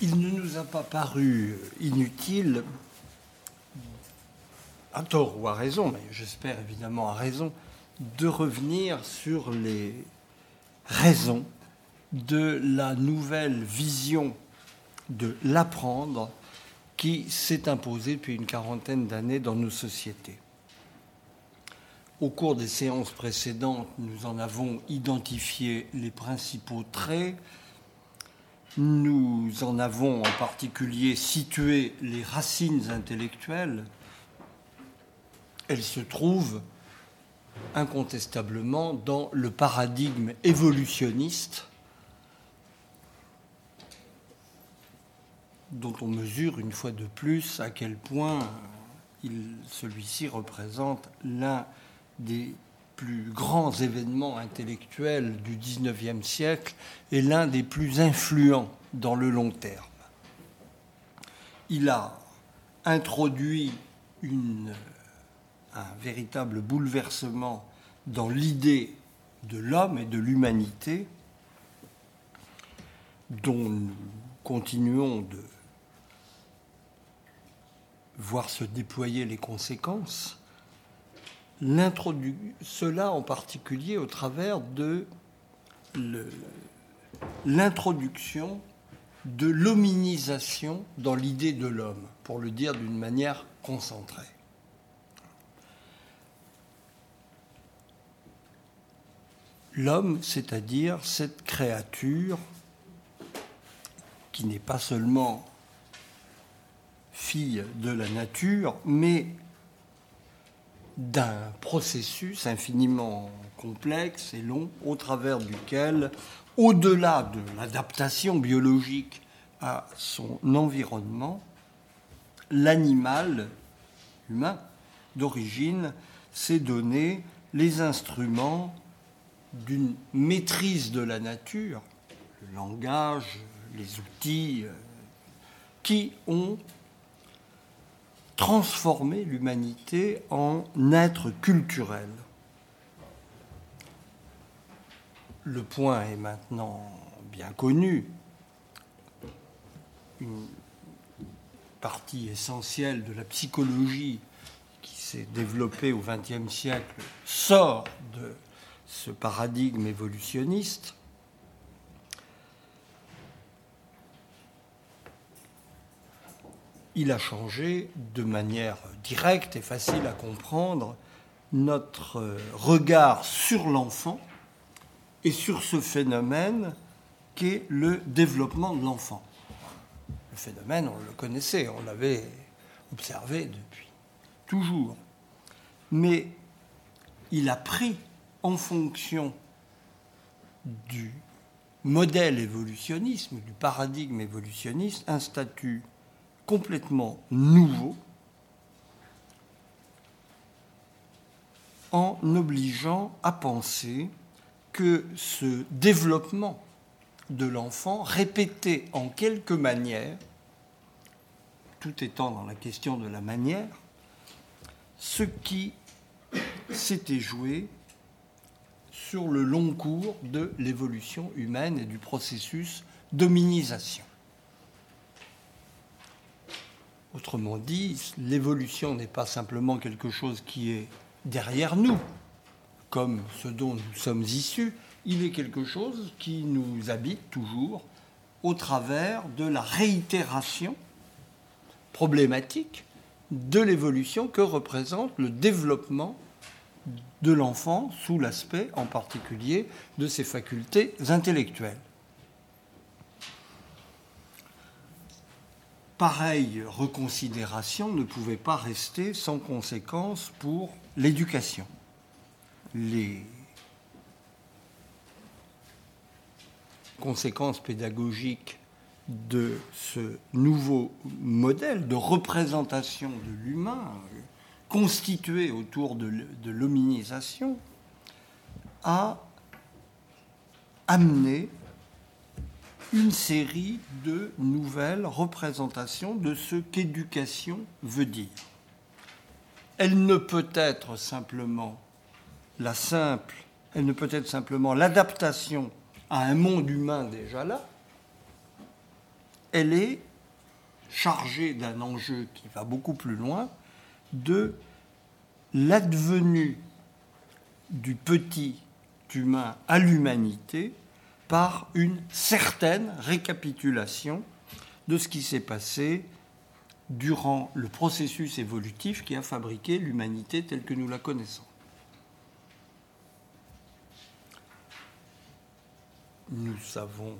il ne nous a pas paru inutile, à tort ou à raison, mais j'espère évidemment à raison, de revenir sur les raisons de la nouvelle vision de l'apprendre qui s'est imposée depuis une quarantaine d'années dans nos sociétés. Au cours des séances précédentes, nous en avons identifié les principaux traits. Nous en avons en particulier situé les racines intellectuelles. Elles se trouvent incontestablement dans le paradigme évolutionniste dont on mesure une fois de plus à quel point celui-ci représente l'un des plus grands événements intellectuels du XIXe siècle et l'un des plus influents dans le long terme. Il a introduit un véritable bouleversement dans l'idée de l'homme et de l'humanité dont nous continuons de voir se déployer les conséquences cela en particulier au travers de l'introduction de l'hominisation dans l'idée de l'homme, pour le dire d'une manière concentrée. L'homme, c'est-à-dire cette créature qui n'est pas seulement fille de la nature, mais d'un processus infiniment complexe et long au travers duquel, au-delà de l'adaptation biologique à son environnement, l'animal humain d'origine s'est donné les instruments d'une maîtrise de la nature, le langage, les outils, euh, qui ont transformer l'humanité en être culturel. Le point est maintenant bien connu. Une partie essentielle de la psychologie qui s'est développée au XXe siècle sort de ce paradigme évolutionniste il a changé de manière directe et facile à comprendre notre regard sur l'enfant et sur ce phénomène qu'est le développement de l'enfant. Le phénomène, on le connaissait, on l'avait observé depuis toujours. Mais il a pris en fonction du modèle évolutionniste, du paradigme évolutionniste, un statut complètement nouveau en obligeant à penser que ce développement de l'enfant, répété en quelque manière, tout étant dans la question de la manière, ce qui s'était joué sur le long cours de l'évolution humaine et du processus d'hominisation. Autrement dit, l'évolution n'est pas simplement quelque chose qui est derrière nous, comme ce dont nous sommes issus, il est quelque chose qui nous habite toujours au travers de la réitération problématique de l'évolution que représente le développement de l'enfant sous l'aspect en particulier de ses facultés intellectuelles. Pareille reconsidération ne pouvait pas rester sans conséquence pour l'éducation. Les conséquences pédagogiques de ce nouveau modèle de représentation de l'humain constitué autour de l'hominisation a amené une série de nouvelles représentations de ce qu'éducation veut dire. Elle ne peut être simplement la simple, elle ne peut être simplement l'adaptation à un monde humain déjà là. elle est chargée d'un enjeu qui va beaucoup plus loin, de l'advenu du petit humain à l'humanité par une certaine récapitulation de ce qui s'est passé durant le processus évolutif qui a fabriqué l'humanité telle que nous la connaissons. Nous avons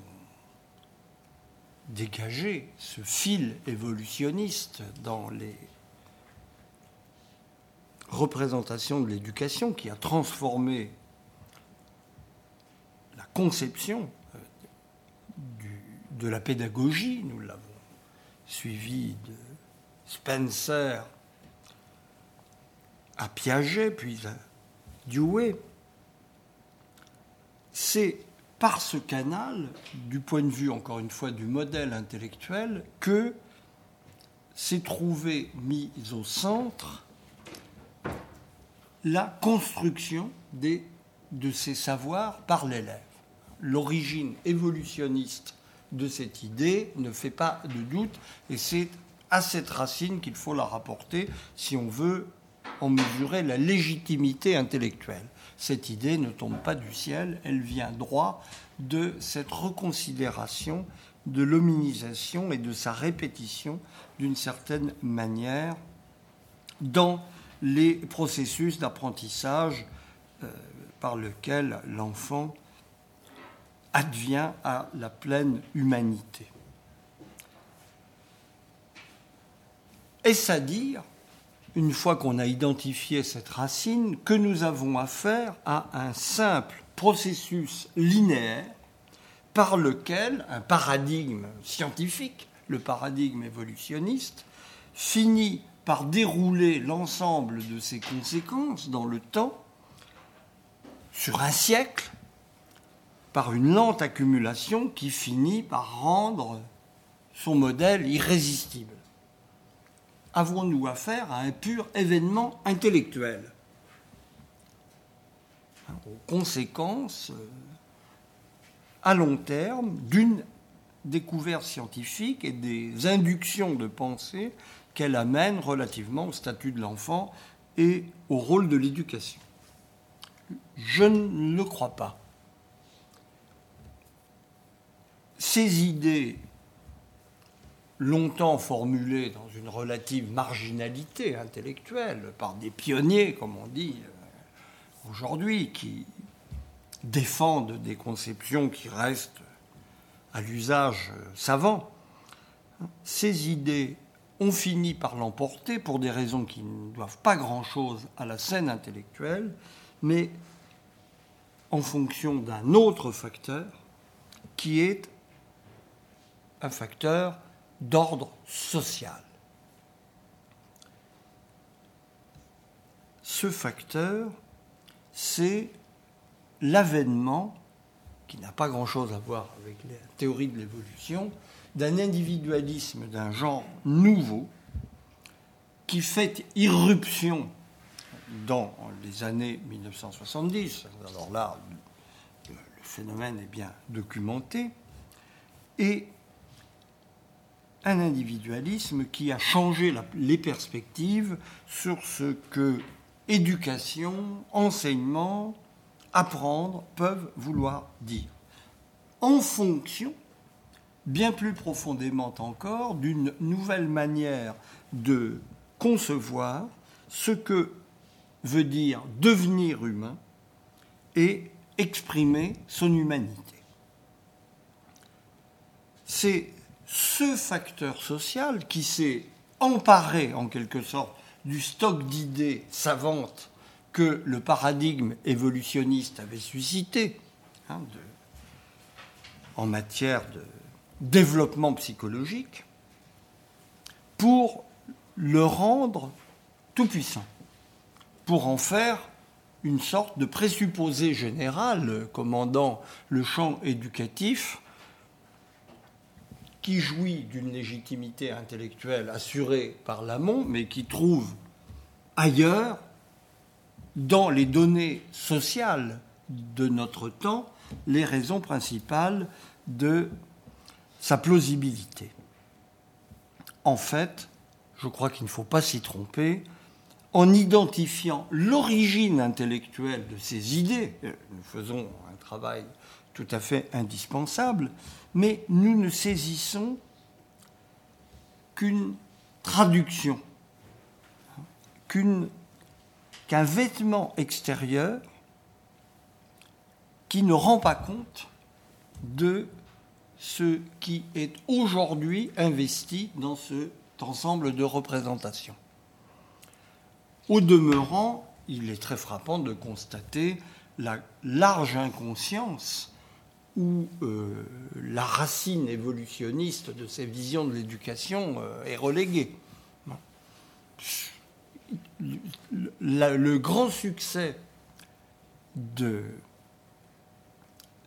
dégagé ce fil évolutionniste dans les représentations de l'éducation qui a transformé conception euh, de la pédagogie, nous l'avons suivi de Spencer à Piaget, puis à Dewey. C'est par ce canal, du point de vue, encore une fois, du modèle intellectuel, que s'est trouvé mise au centre la construction des, de ces savoirs par l'élève. L'origine évolutionniste de cette idée ne fait pas de doute et c'est à cette racine qu'il faut la rapporter si on veut en mesurer la légitimité intellectuelle. Cette idée ne tombe pas du ciel, elle vient droit de cette reconsidération de l'hominisation et de sa répétition d'une certaine manière dans les processus d'apprentissage euh, par lequel l'enfant advient à la pleine humanité. Est-ce à dire, une fois qu'on a identifié cette racine, que nous avons affaire à un simple processus linéaire par lequel un paradigme scientifique, le paradigme évolutionniste, finit par dérouler l'ensemble de ses conséquences dans le temps, sur un siècle, par une lente accumulation qui finit par rendre son modèle irrésistible avons-nous affaire à un pur événement intellectuel aux conséquences euh, à long terme d'une découverte scientifique et des inductions de pensée qu'elle amène relativement au statut de l'enfant et au rôle de l'éducation. Je ne le crois pas. Ces idées longtemps formulé dans une relative marginalité intellectuelle par des pionniers, comme on dit euh, aujourd'hui, qui défendent des conceptions qui restent à l'usage savant, ces idées ont fini par l'emporter pour des raisons qui ne doivent pas grand-chose à la scène intellectuelle, mais en fonction d'un autre facteur qui est un facteur d'ordre social. Ce facteur, c'est l'avènement, qui n'a pas grand-chose à voir avec la théorie de l'évolution, d'un individualisme d'un genre nouveau qui fait irruption dans les années 1970. Alors là, le phénomène est bien documenté. Et un individualisme qui a changé les perspectives sur ce que éducation, enseignement, apprendre peuvent vouloir dire. En fonction, bien plus profondément encore, d'une nouvelle manière de concevoir ce que veut dire devenir humain et exprimer son humanité. C'est ce facteur social qui s'est emparé en quelque sorte du stock d'idées savantes que le paradigme évolutionniste avait suscité hein, en matière de développement psychologique pour le rendre tout puissant, pour en faire une sorte de présupposé général commandant le champ éducatif qui jouit d'une légitimité intellectuelle assurée par l'amont, mais qui trouve ailleurs, dans les données sociales de notre temps, les raisons principales de sa plausibilité. en fait, je crois qu'il ne faut pas s'y tromper, en identifiant l'origine intellectuelle de ces idées, euh, nous faisons un travail tout à fait indispensable, mais nous ne saisissons qu'une traduction, qu'un vêtement extérieur qui ne rend pas compte de ce qui est aujourd'hui investi dans cet ensemble de représentations. Au demeurant, il est très frappant de constater la large inconscience où euh, la racine évolutionniste de ces visions de l'éducation euh, est reléguée. le grand succès de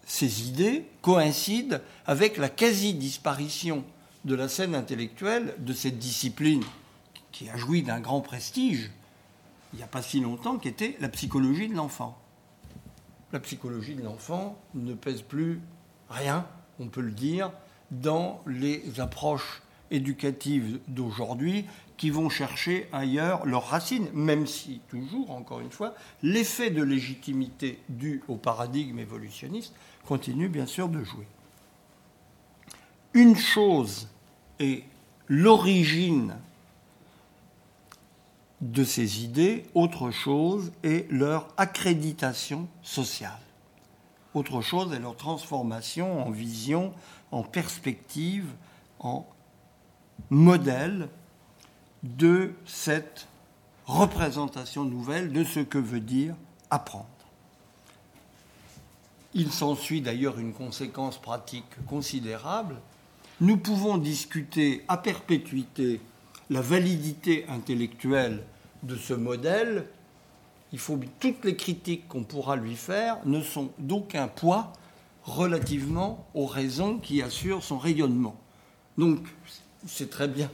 ces idées coïncident avec la quasi-disparition de la scène intellectuelle de cette discipline qui a joui d'un grand prestige il n'y a pas si longtemps, qui était la psychologie de l'enfant. La psychologie de l'enfant ne pèse plus rien, on peut le dire, dans les approches éducatives d'aujourd'hui qui vont chercher ailleurs leurs racines, même si, toujours, encore une fois, l'effet de légitimité dû au paradigme évolutionniste continue bien sûr de jouer. Une chose est l'origine de ces idées, autre chose est leur accréditation sociale. Autre chose est leur transformation en vision, en perspective, en modèle de cette représentation nouvelle de ce que veut dire apprendre. Il s'ensuit d'ailleurs une conséquence pratique considérable. Nous pouvons discuter à perpétuité la validité intellectuelle de ce modèle. Toutes les critiques qu'on pourra lui faire ne sont d'aucun poids relativement aux raisons qui assurent son rayonnement. Donc, c'est très bien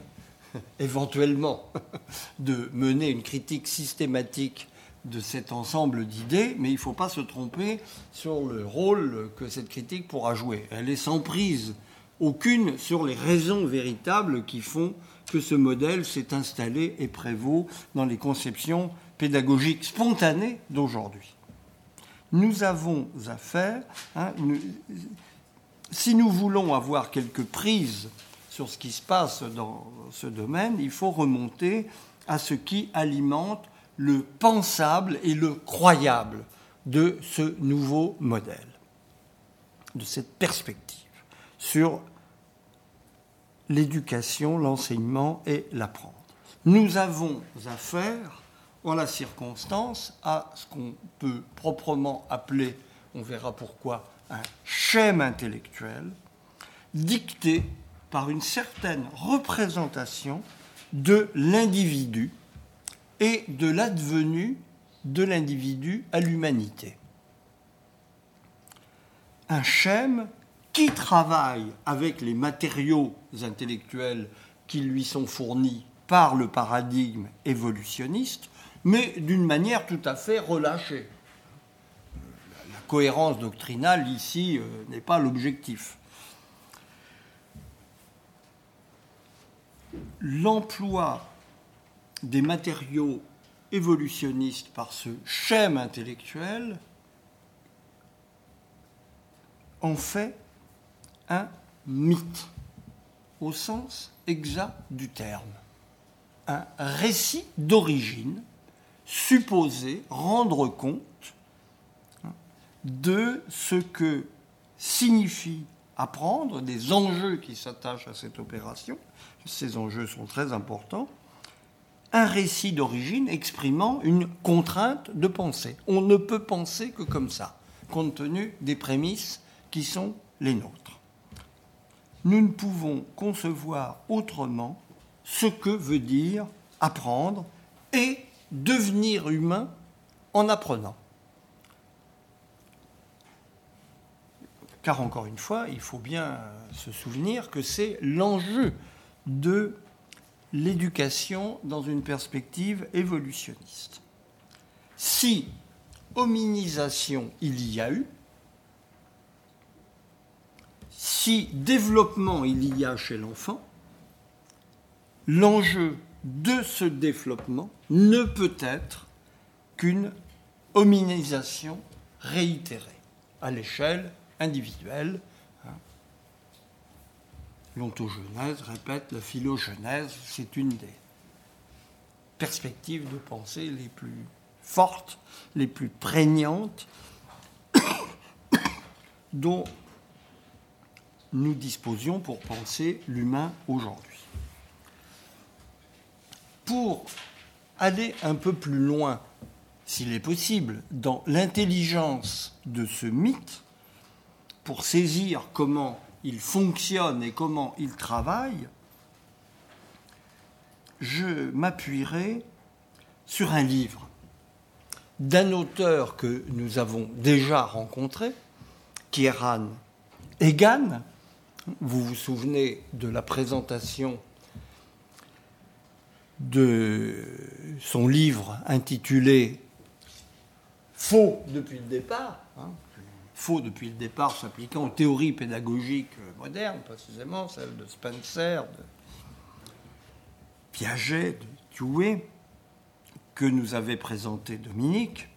éventuellement de mener une critique systématique de cet ensemble d'idées, mais il ne faut pas se tromper sur le rôle que cette critique pourra jouer. Elle est sans prise aucune sur les raisons véritables qui font que ce modèle s'est installé et prévaut dans les conceptions pédagogiques spontanées d'aujourd'hui. Nous avons affaire, hein, si nous voulons avoir quelques prises sur ce qui se passe dans ce domaine, il faut remonter à ce qui alimente le pensable et le croyable de ce nouveau modèle, de cette perspective sur l'éducation, l'enseignement et l'apprendre. Nous avons affaire, en la circonstance, à ce qu'on peut proprement appeler, on verra pourquoi, un schème intellectuel dicté par une certaine représentation de l'individu et de l'advenu de l'individu à l'humanité. Un schème qui travaille avec les matériaux intellectuels qui lui sont fournis par le paradigme évolutionniste, mais d'une manière tout à fait relâchée. La cohérence doctrinale ici euh, n'est pas l'objectif. l'emploi des matériaux évolutionnistes par ce schème intellectuel en fait un mythe au sens exact du terme. Un récit d'origine supposé rendre compte de ce que signifie apprendre, des enjeux qui s'attachent à cette opération, ces enjeux sont très importants, un récit d'origine exprimant une contrainte de pensée. On ne peut penser que comme ça, compte tenu des prémices qui sont les nôtres. Nous ne pouvons concevoir autrement ce que veut dire apprendre et devenir humain en apprenant. Car encore une fois, il faut bien se souvenir que c'est l'enjeu de l'éducation dans une perspective évolutionniste. Si hominisation il y a eu, si développement il y a chez l'enfant, l'enjeu de ce développement ne peut être qu'une hominisation réitérée à l'échelle individuelle. Hein. L'ontogenèse, répète, la philogenèse, c'est une des perspectives de pensée les plus fortes, les plus prégnantes dont nous disposions pour penser l'humain aujourd'hui. Pour aller un peu plus loin, s'il est possible, dans l'intelligence de ce mythe, pour saisir comment il fonctionne et comment il travaille, je m'appuierai sur un livre d'un auteur que nous avons déjà rencontré, Kieran Egan. Vous vous souvenez de la présentation de son livre intitulé Faux depuis le départ, hein, faux depuis le départ s'appliquant aux théories pédagogiques modernes, précisément celles de Spencer, de Piaget, de Dewey, que nous avait présenté Dominique,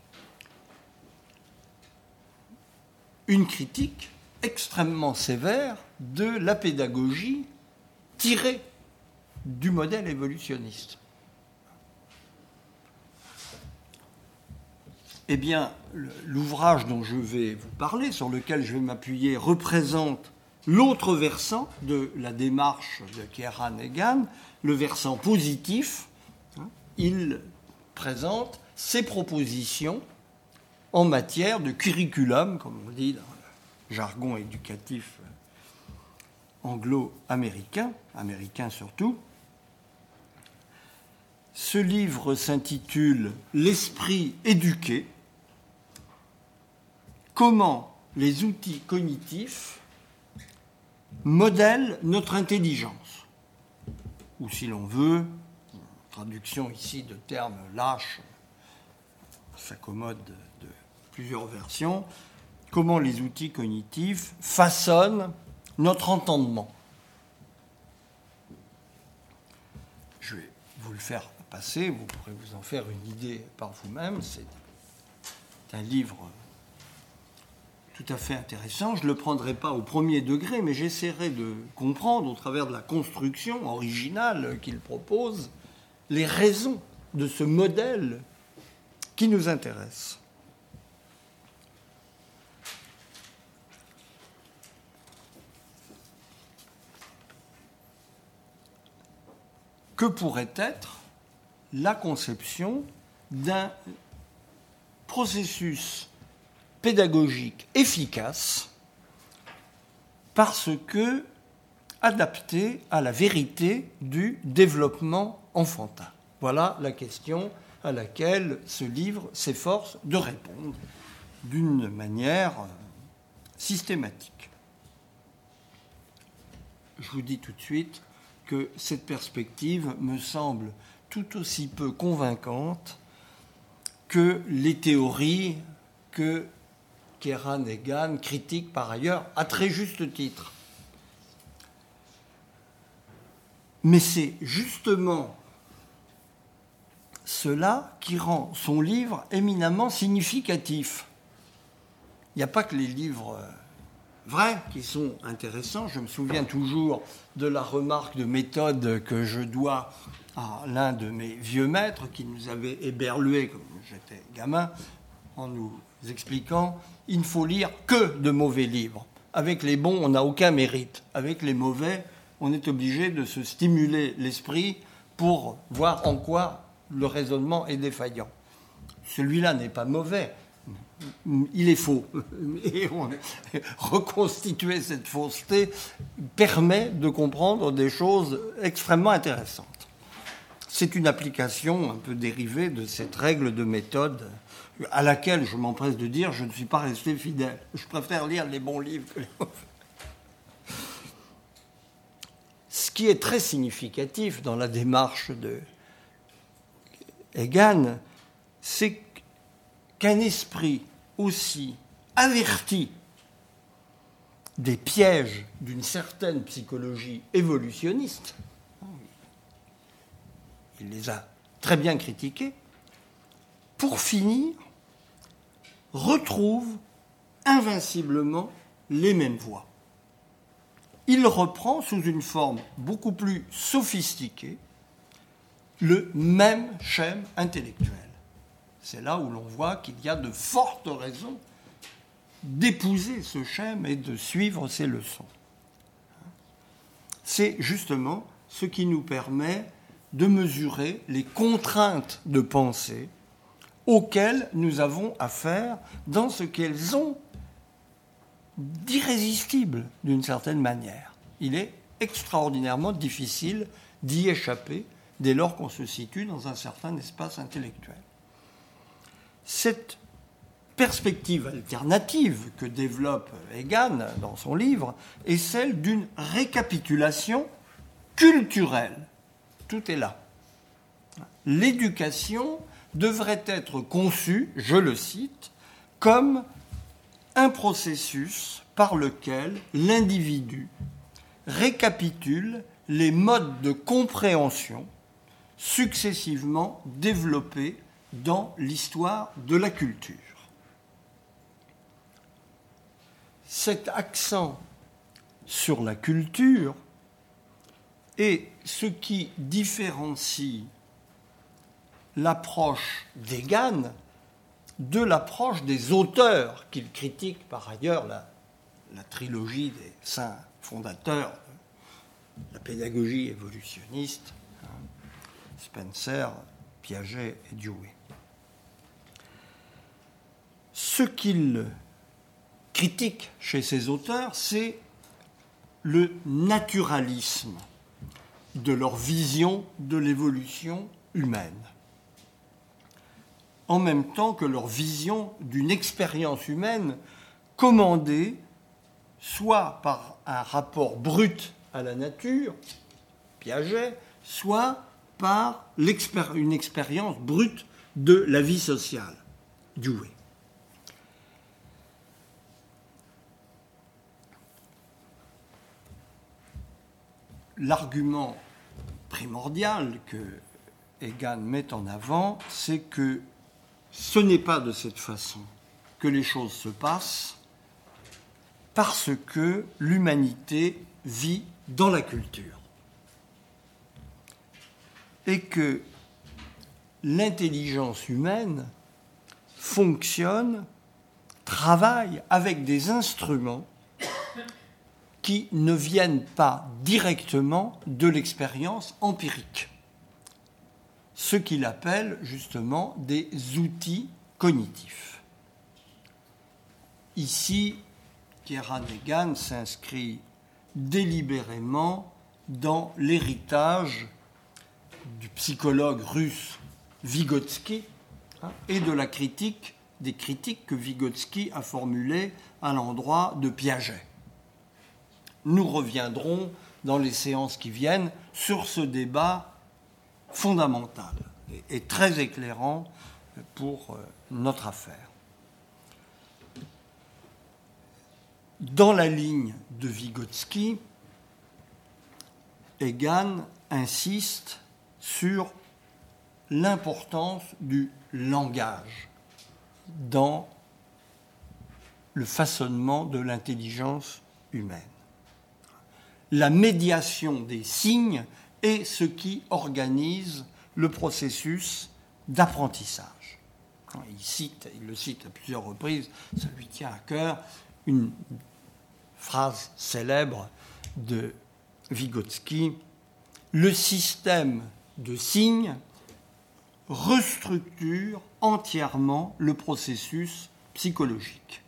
une critique extrêmement sévère de la pédagogie tirée du modèle évolutionniste. Eh bien, l'ouvrage dont je vais vous parler, sur lequel je vais m'appuyer, représente l'autre versant de la démarche de Kieran Egan, le versant positif. Il présente ses propositions en matière de curriculum, comme on dit dans jargon éducatif anglo-américain, américain surtout. Ce livre s'intitule L'esprit éduqué, comment les outils cognitifs modèlent notre intelligence, ou si l'on veut, traduction ici de termes lâches, s'accommode de plusieurs versions, comment les outils cognitifs façonnent notre entendement. Je vais vous le faire passer, vous pourrez vous en faire une idée par vous-même. C'est un livre tout à fait intéressant. Je ne le prendrai pas au premier degré, mais j'essaierai de comprendre, au travers de la construction originale qu'il propose, les raisons de ce modèle qui nous intéresse. Que pourrait être la conception d'un processus pédagogique efficace parce que adapté à la vérité du développement enfantin. Voilà la question à laquelle ce livre s'efforce de répondre d'une manière systématique. Je vous dis tout de suite, que cette perspective me semble tout aussi peu convaincante que les théories que Kieran Egan critique par ailleurs à très juste titre. Mais c'est justement cela qui rend son livre éminemment significatif. Il n'y a pas que les livres vrais qui sont intéressants. Je me souviens toujours de la remarque de méthode que je dois à l'un de mes vieux maîtres qui nous avait éberlué quand j'étais gamin en nous expliquant il ne faut lire que de mauvais livres. Avec les bons, on n'a aucun mérite. Avec les mauvais, on est obligé de se stimuler l'esprit pour voir en quoi le raisonnement est défaillant. Celui-là n'est pas mauvais, il est faux. Et reconstituer cette fausseté permet de comprendre des choses extrêmement intéressantes. C'est une application un peu dérivée de cette règle de méthode à laquelle, je m'empresse de dire, je ne suis pas resté fidèle. Je préfère lire les bons livres que les mauvais. Ce qui est très significatif dans la démarche de Egan, c'est qu'un esprit aussi averti des pièges d'une certaine psychologie évolutionniste, il les a très bien critiqués, pour finir, retrouve invinciblement les mêmes voies. Il reprend sous une forme beaucoup plus sophistiquée le même schème intellectuel. C'est là où l'on voit qu'il y a de fortes raisons d'épouser ce schème et de suivre ses leçons. C'est justement ce qui nous permet de mesurer les contraintes de pensée auxquelles nous avons affaire dans ce qu'elles ont d'irrésistible d'une certaine manière. Il est extraordinairement difficile d'y échapper dès lors qu'on se situe dans un certain espace intellectuel. Cette perspective alternative que développe Egan dans son livre est celle d'une récapitulation culturelle. Tout est là. L'éducation devrait être conçu, je le cite, comme un processus par lequel l'individu récapitule les modes de compréhension successivement développés dans l'histoire de la culture. Cet accent sur la culture est ce qui différencie l'approche d'Egan de l'approche des auteurs qu'il critique par ailleurs la, trilogie des saints fondateurs la pédagogie évolutionniste, hein, Spencer, Piaget et. Ce qu'il critique chez ces auteurs, c'est le naturalisme de leur vision de l'évolution humaine en même temps que leur vision d'une expérience humaine commandée soit par un rapport brut à la nature, Piaget, soit par une expérience brute de la vie sociale, Dewey. L'argument primordial que Egan met en avant, c'est que ce n'est pas de cette façon que les choses se passent parce que l'humanité vit dans la culture et que l'intelligence humaine fonctionne, travaille avec des instruments qui ne viennent pas directement de l'expérience empirique ce qu'il appelle justement des outils cognitifs. Ici, Kieran Egan s'inscrit délibérément dans l'héritage du psychologue russe Vygotsky hein, et de la critique des critiques que Vygotsky a formulées à l'endroit de Piaget. Nous reviendrons dans les séances qui viennent sur ce débat fondamental et, très éclairant pour euh, notre affaire. Dans la ligne de Vygotsky, Egan insiste sur l'importance du langage dans le façonnement de l'intelligence humaine. La médiation des signes et ce qui organise le processus d'apprentissage. Il, cite, il le cite à plusieurs reprises, ça lui tient à cœur, une phrase célèbre de Vygotsky, le système de signes restructure entièrement le processus psychologique.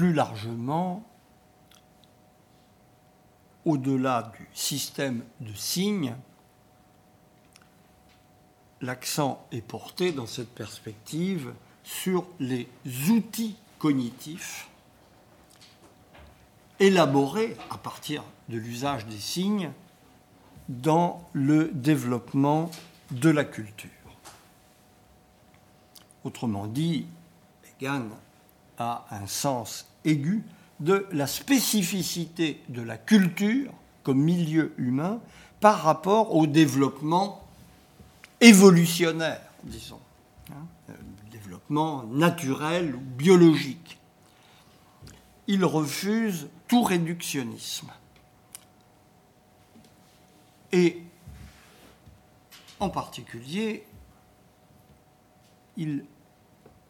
plus largement, au-delà du système de signes, l'accent est porté dans cette perspective sur les outils cognitifs élaborés à partir de l'usage des signes dans le développement de la culture. Autrement dit, Egan a un sens aigu de la spécificité de la culture comme milieu humain par rapport au développement évolutionnaire, disons, hein, naturel ou biologique. Il refuse tout réductionnisme. Et en particulier, il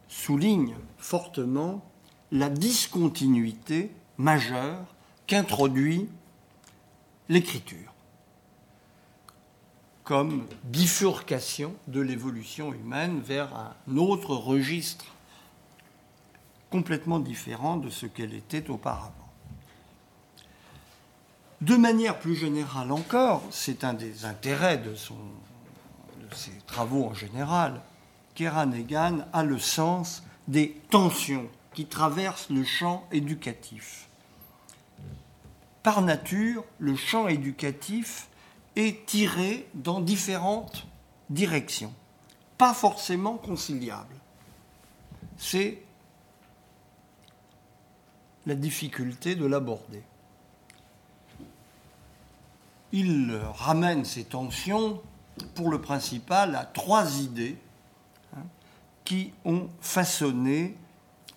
souligne fortement la discontinuité majeure qu'introduit l'écriture comme bifurcation de l'évolution humaine vers un autre registre complètement différent de ce qu'elle était auparavant. De manière plus générale encore, c'est un des intérêts de, ses travaux en général, Keranegan a le sens des tensions qui traversent le champ éducatif. Par nature, le champ éducatif est tiré dans différentes directions, pas forcément conciliables. C'est la difficulté de l'aborder. Il ramène ces tensions, pour le principal, à trois idées hein, qui ont façonné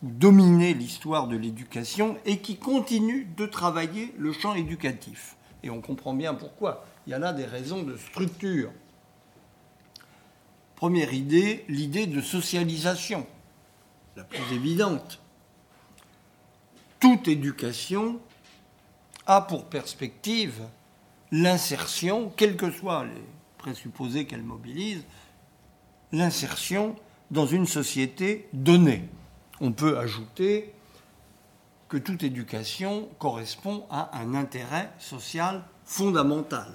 ou dominé l'histoire de l'éducation et qui continuent de travailler le champ éducatif. Et on comprend bien pourquoi. Il y a là des raisons de structure. Première idée, l'idée de socialisation, la plus évidente. Toute éducation a pour perspective l'insertion, quels que soient les présupposés qu'elle mobilise, l'insertion dans une société donnée. On peut ajouter que toute éducation correspond à un intérêt social fondamental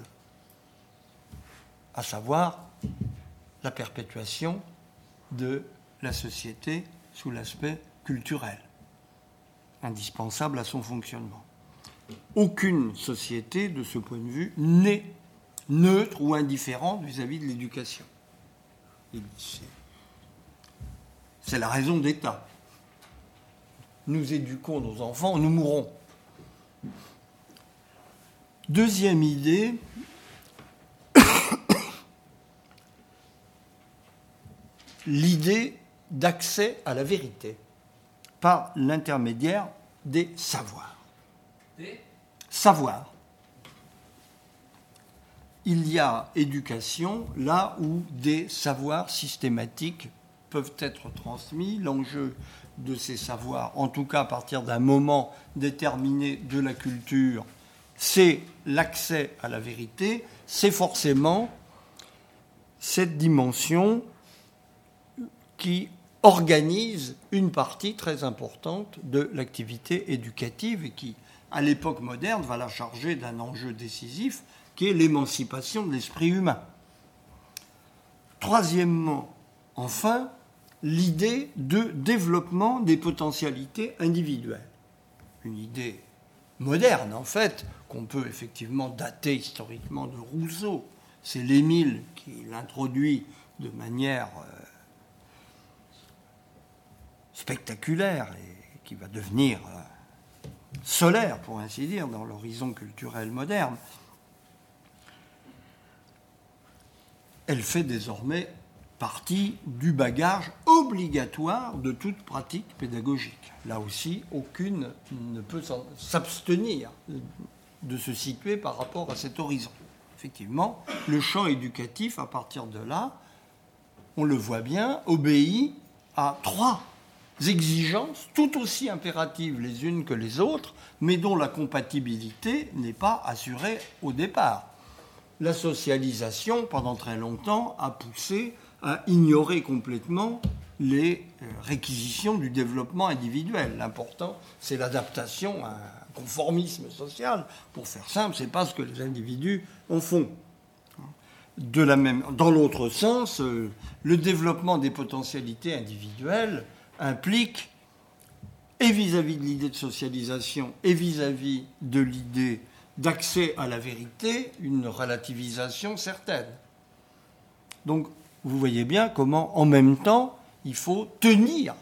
à savoir la perpétuation de la société sous l'aspect culturel, indispensable à son fonctionnement. Aucune société, de ce point de vue, n'est neutre ou indifférente vis-à-vis de l'éducation. C'est la raison d'État. Nous éduquons nos enfants, nous mourrons. Deuxième idée, l'idée d'accès à la vérité par l'intermédiaire des savoirs. Des savoirs. Il y a éducation là où des savoirs systématiques peuvent être transmis. L'enjeu de ces savoirs, en tout cas à partir d'un moment déterminé de la culture, c'est l'accès à la vérité, c'est forcément cette dimension qui organise une partie très importante de l'activité éducative et qui, à l'époque moderne, va la charger d'un enjeu décisif qui est l'émancipation de l'esprit humain. Troisièmement, enfin, l'idée de développement des potentialités individuelles. Une idée moderne, en fait, qu'on peut effectivement dater historiquement de Rousseau. C'est l'Émile qui l'introduit de manière euh, spectaculaire et qui va devenir euh, solaire, pour ainsi dire, dans l'horizon culturel moderne, elle fait désormais partie du bagage obligatoire de toute pratique pédagogique. Là aussi, aucune ne peut s'abstenir de se situer par rapport à cet horizon. Effectivement, le champ éducatif, à partir de là, on le voit bien, obéit à trois exigences tout aussi impératives les unes que les autres, mais dont la compatibilité n'est pas assurée au départ. La socialisation, pendant très longtemps, a poussé à ignorer complètement les euh, réquisitions du développement individuel. L'important, c'est l'adaptation à un conformisme social. Pour faire simple, c'est pas ce que les individus en font. De la même, dans l'autre sens, euh, le développement des potentialités individuelles implique, et vis-à-vis de l'idée de socialisation, et vis-à-vis de l'idée d'accès à la vérité, une relativisation certaine. Donc, vous voyez bien comment, en même temps, il faut tenir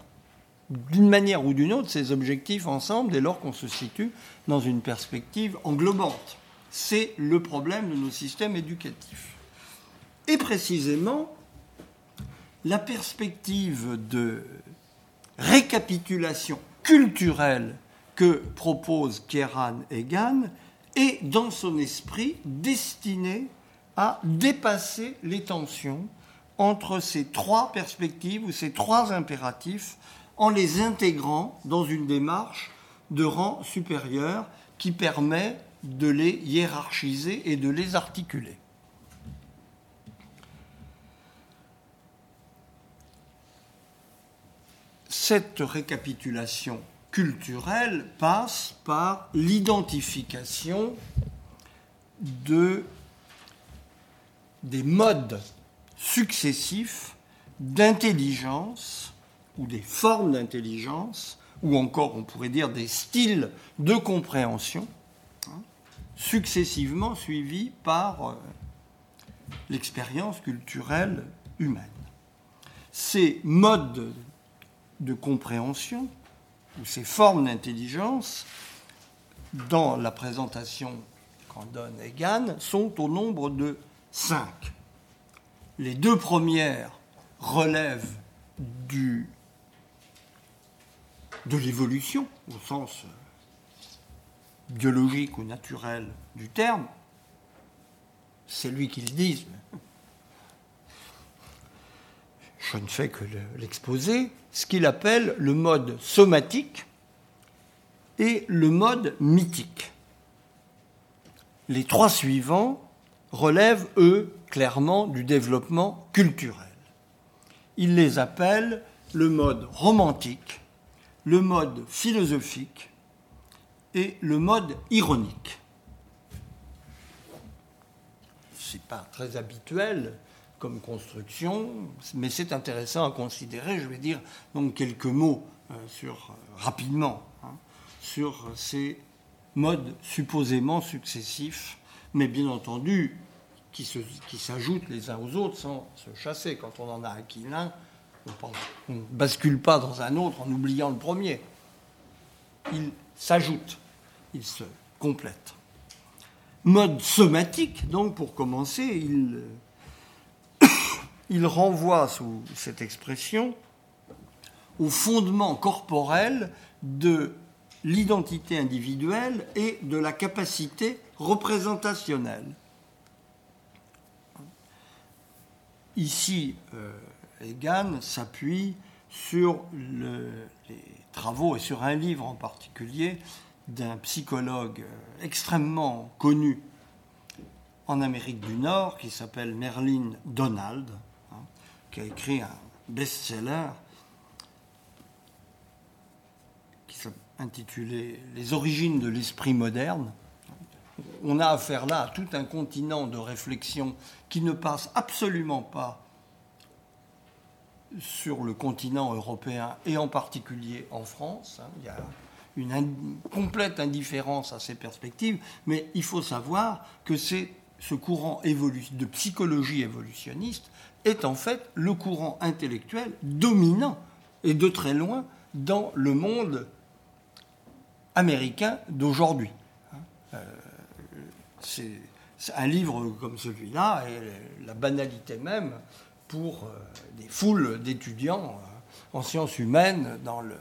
d'une manière ou d'une autre ces objectifs ensemble dès lors qu'on se situe dans une perspective englobante. C'est le problème de nos systèmes éducatifs. Et précisément, la perspective de récapitulation culturelle que propose Kieran Egan est, dans son esprit, destinée à dépasser les tensions entre ces trois perspectives ou ces trois impératifs en les intégrant dans une démarche de rang supérieur qui permet de les hiérarchiser et de les articuler. Cette récapitulation culturelle passe par l'identification de, des modes successifs d'intelligence ou des formes d'intelligence, ou encore on pourrait dire des styles de compréhension, hein, successivement suivis par euh, l'expérience culturelle humaine. Ces modes de compréhension ou ces formes d'intelligence, dans la présentation qu'en donne Egan, sont au nombre de cinq. Les deux premières relèvent de l'évolution, au sens biologique ou naturel du terme. C'est lui qui le dit. Je ne fais que l'exposer. Ce qu'il appelle le mode somatique et le mode mythique. Les trois suivants relèvent, eux, clairement du développement culturel. Il les appelle le mode romantique, le mode philosophique et le mode ironique. C'est pas très habituel comme construction, mais c'est intéressant à considérer. Je vais dire donc quelques mots euh, euh, rapidement hein, sur ces modes supposément successifs, mais bien entendu qui, s'ajoutent les uns aux autres sans se chasser. Quand on en a acquis l'un, on ne bascule pas dans un autre en oubliant le premier. Ils s'ajoutent, ils se complètent. Mode somatique, donc pour commencer, il, il renvoie sous cette expression au fondement corporel de l'identité individuelle et de la capacité représentationnelle. Ici, euh, Egan s'appuie sur les travaux et sur un livre en particulier d'un psychologue euh, extrêmement connu en Amérique du Nord qui s'appelle Merlin Donald, hein, qui a écrit un best-seller qui s'intitulait Les origines de l'esprit moderne on a affaire là à tout un continent de réflexion qui ne passe absolument pas sur le continent européen et en particulier en France. Hein. Il y a une complète indifférence à ces perspectives, mais il faut savoir que c'est ce courant de psychologie évolutionniste est en fait le courant intellectuel dominant et de très loin dans le monde américain d'aujourd'hui. Hein. Euh, c'est un livre comme celui-là est la banalité même pour euh, des foules d'étudiants euh, en sciences humaines dans, le,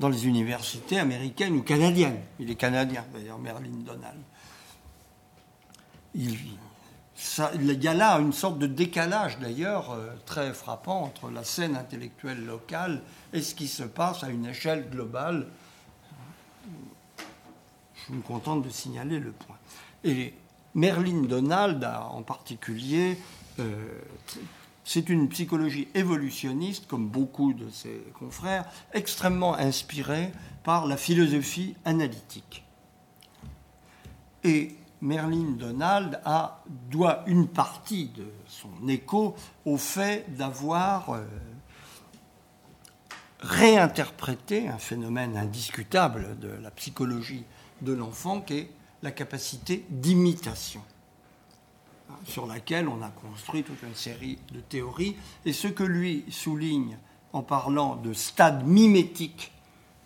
dans les universités américaines ou canadiennes. Il est canadien d'ailleurs, Merlin Donald. Il, il, y a là une sorte de décalage d'ailleurs euh, très frappant entre la scène intellectuelle locale et ce qui se passe à une échelle globale. Je me contente de signaler le point. Et Merlin Donald, en particulier, euh, c'est une psychologie évolutionniste, comme beaucoup de ses confrères, extrêmement inspirée par la philosophie analytique. Et Merlin Donald doit une partie de son écho au fait d'avoir euh, réinterprété un phénomène indiscutable de la psychologie de l'enfant qui est la capacité d'imitation, hein, sur laquelle on a construit toute une série de théories. Et ce que lui souligne en parlant de stade mimétique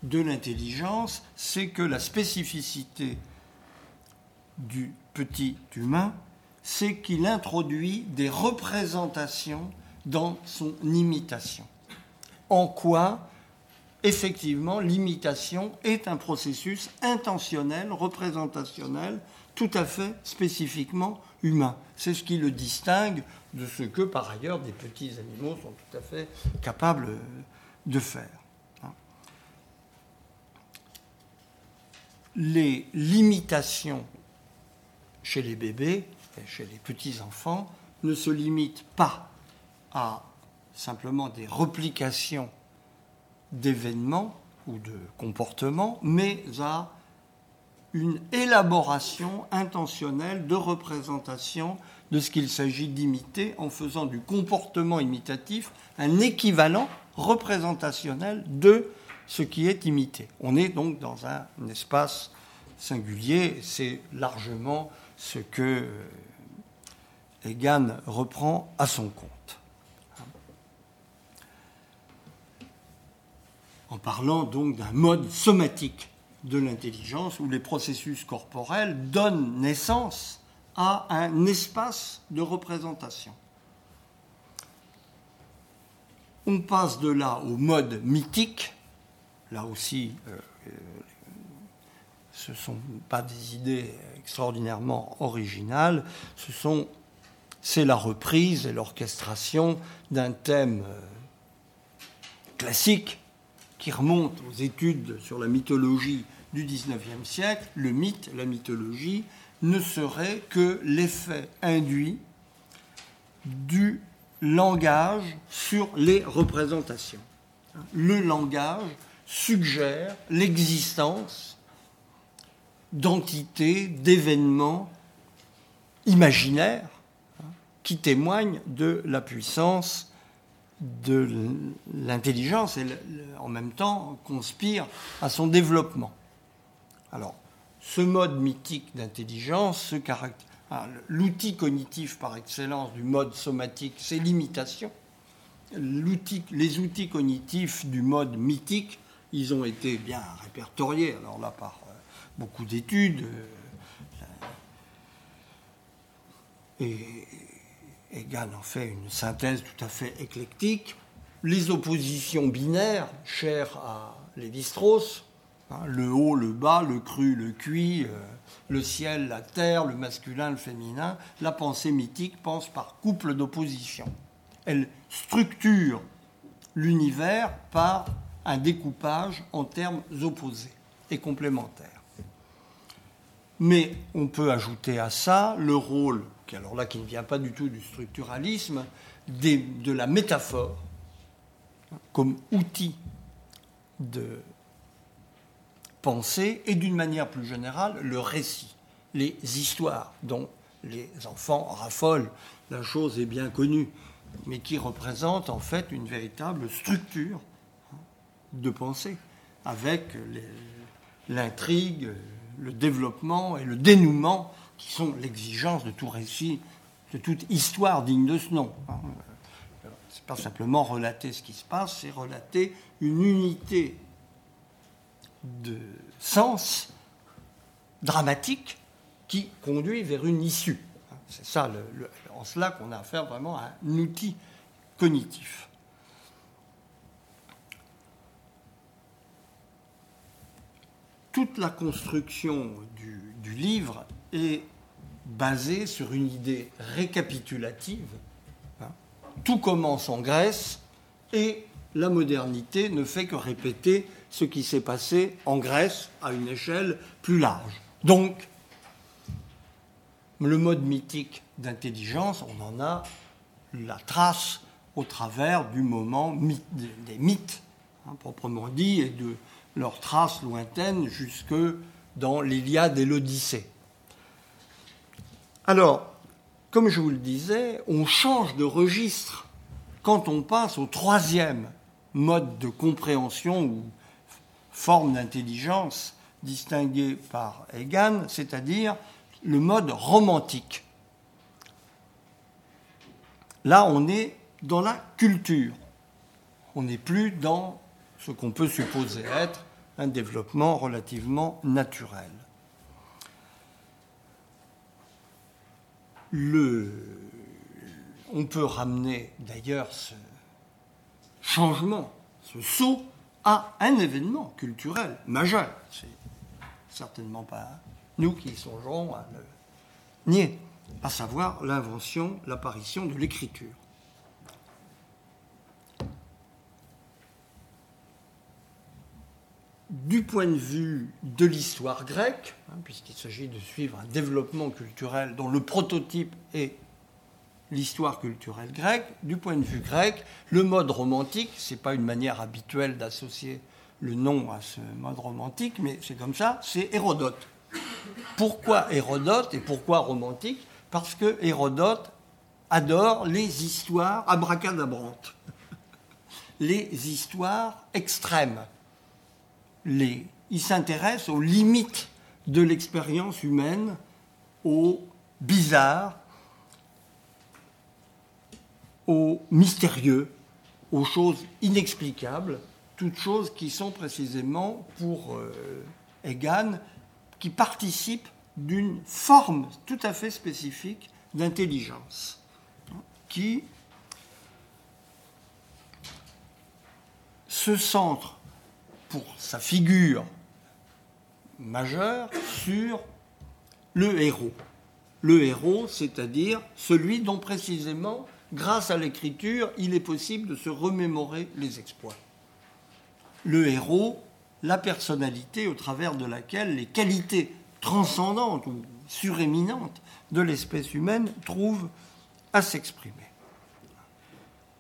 de l'intelligence, c'est que la spécificité du petit humain, c'est qu'il introduit des représentations dans son imitation. En quoi, effectivement, l'imitation est un processus intentionnel, représentationnel, tout à fait spécifiquement humain. C'est ce qui le distingue de ce que, par ailleurs, des petits animaux sont tout à fait capables de faire. Les limitations chez les bébés et chez les petits-enfants ne se limitent pas à simplement des replications d'événements ou de comportements, mais à une élaboration intentionnelle de représentation de ce qu'il s'agit d'imiter en faisant du comportement imitatif un équivalent représentationnel de ce qui est imité. On est donc dans un, espace singulier, c'est largement ce que Egan reprend à son compte. En parlant donc d'un mode somatique de l'intelligence où les processus corporels donnent naissance à un espace de représentation. On passe de là au mode mythique. Là aussi, euh, euh, ce ne sont pas des idées extraordinairement originales, c'est la reprise et l'orchestration d'un thème euh, classique qui remonte aux études sur la mythologie du XIXe siècle, le mythe, la mythologie, ne serait que l'effet induit du langage sur les représentations. Le langage suggère l'existence d'entités, d'événements imaginaires qui témoignent de la puissance de l'intelligence et en même temps conspire à son développement. Alors, ce mode mythique d'intelligence, l'outil cognitif par excellence du mode somatique, c'est l'imitation. Les outils cognitifs du mode mythique, ils ont été bien répertoriés, alors là par euh, beaucoup d'études. Euh, et, Egan en fait une synthèse tout à fait éclectique. Les oppositions binaires, chères à Lévi-Strauss, hein, le haut, le bas, le cru, le cuit, euh, le ciel, la terre, le masculin, le féminin, la pensée mythique pense par couple d'opposition. Elle structure l'univers par un découpage en termes opposés et complémentaires. Mais on peut ajouter à ça le rôle alors là qui ne vient pas du tout du structuralisme, de la métaphore comme outil de pensée et d'une manière plus générale le récit, les histoires dont les enfants raffolent, la chose est bien connue, mais qui représentent en fait une véritable structure de pensée avec l'intrigue, le développement et le dénouement qui sont l'exigence de tout récit, de toute histoire digne de ce nom. Hein. C'est pas simplement relater ce qui se passe, c'est relater une unité de sens dramatique qui conduit vers une issue. C'est ça, en cela qu'on a affaire vraiment à un outil cognitif. Toute la construction du, du livre est basé sur une idée récapitulative. Hein. Tout commence en Grèce et la modernité ne fait que répéter ce qui s'est passé en Grèce à une échelle plus large. Donc, le mode mythique d'intelligence, on en a la trace au travers du moment des mythes, hein, proprement dit, et de leurs traces lointaines jusque dans l'Iliade et l'Odyssée. Alors, comme je vous le disais, on change de registre quand on passe au troisième mode de compréhension ou forme d'intelligence distinguée par Egan, c'est-à-dire le mode romantique. Là, on est dans la culture. On n'est plus dans ce qu'on peut supposer être un développement relativement naturel. On peut ramener d'ailleurs ce changement, ce saut à un événement culturel majeur. C'est certainement pas nous qui songerons à le nier, à savoir l'invention, l'apparition de l'écriture. Du point de vue de l'histoire grecque, hein, puisqu'il s'agit de suivre un développement culturel dont le prototype est l'histoire culturelle grecque, du point de vue grec, le mode romantique, ce n'est pas une manière habituelle d'associer le nom à ce mode romantique, mais c'est comme ça, c'est Hérodote. Pourquoi Hérodote et pourquoi romantique? Parce que Hérodote adore les histoires abracadabrantes, les histoires extrêmes il s'intéresse aux limites de l'expérience humaine, aux bizarres, aux mystérieux, aux choses inexplicables, toutes choses qui sont précisément pour euh, Egan, qui participent d'une forme tout à fait spécifique d'intelligence, qui se centre pour sa figure majeure sur le héros. Le héros, c'est-à-dire celui dont précisément, grâce à l'écriture, il est possible de se remémorer les exploits. Le héros, la personnalité au travers de laquelle les qualités transcendantes ou suréminentes de l'espèce humaine trouvent à s'exprimer.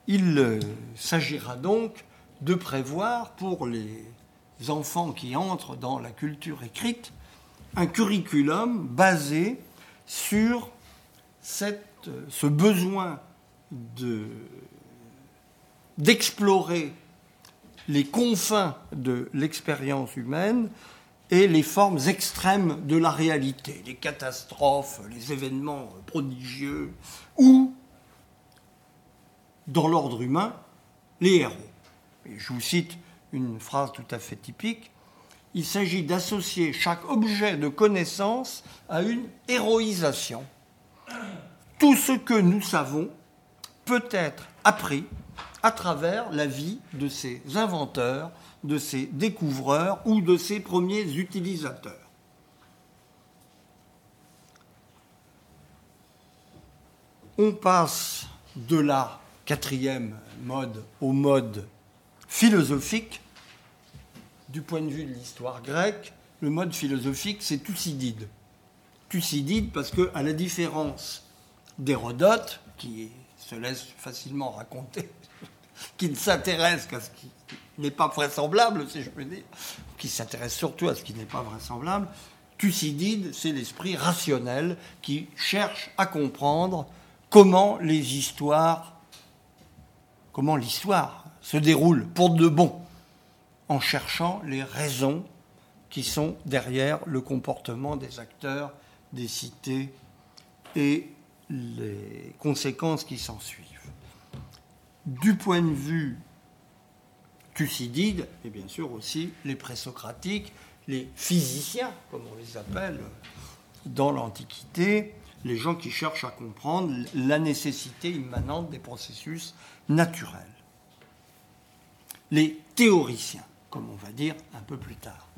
Il euh, s'agira donc de prévoir pour les enfants qui entrent dans la culture écrite un curriculum basé sur ce besoin d'explorer les confins de l'expérience humaine et les formes extrêmes de la réalité, les catastrophes, les événements prodigieux, ou, dans l'ordre humain, les héros. je vous cite une phrase tout à fait typique, il s'agit d'associer chaque objet de connaissance à une héroïsation. Tout ce que nous savons peut être appris à travers la vie de ces inventeurs, de ces découvreurs ou de ces premiers utilisateurs. On passe de la quatrième mode au mode philosophique, du point de vue de l'histoire grecque, le mode philosophique, c'est Thucydide. Thucydide parce que, à la différence d'Hérodote, qui se laisse facilement raconter, qui ne s'intéresse qu'à ce qui n'est pas vraisemblable, si je peux dire, qui s'intéresse surtout à ce qui n'est pas vraisemblable, Thucydide, c'est l'esprit rationnel qui cherche à comprendre comment les histoires, comment l'histoire se déroule pour de bon en cherchant les raisons qui sont derrière le comportement des acteurs, des cités et les conséquences qui s'en suivent. Du point de vue Thucydide, et bien sûr aussi les présocratiques, les physiciens, comme on les appelle dans l'Antiquité, les gens qui cherchent à comprendre la nécessité immanente des processus naturels les théoriciens, comme on va dire un peu plus tard.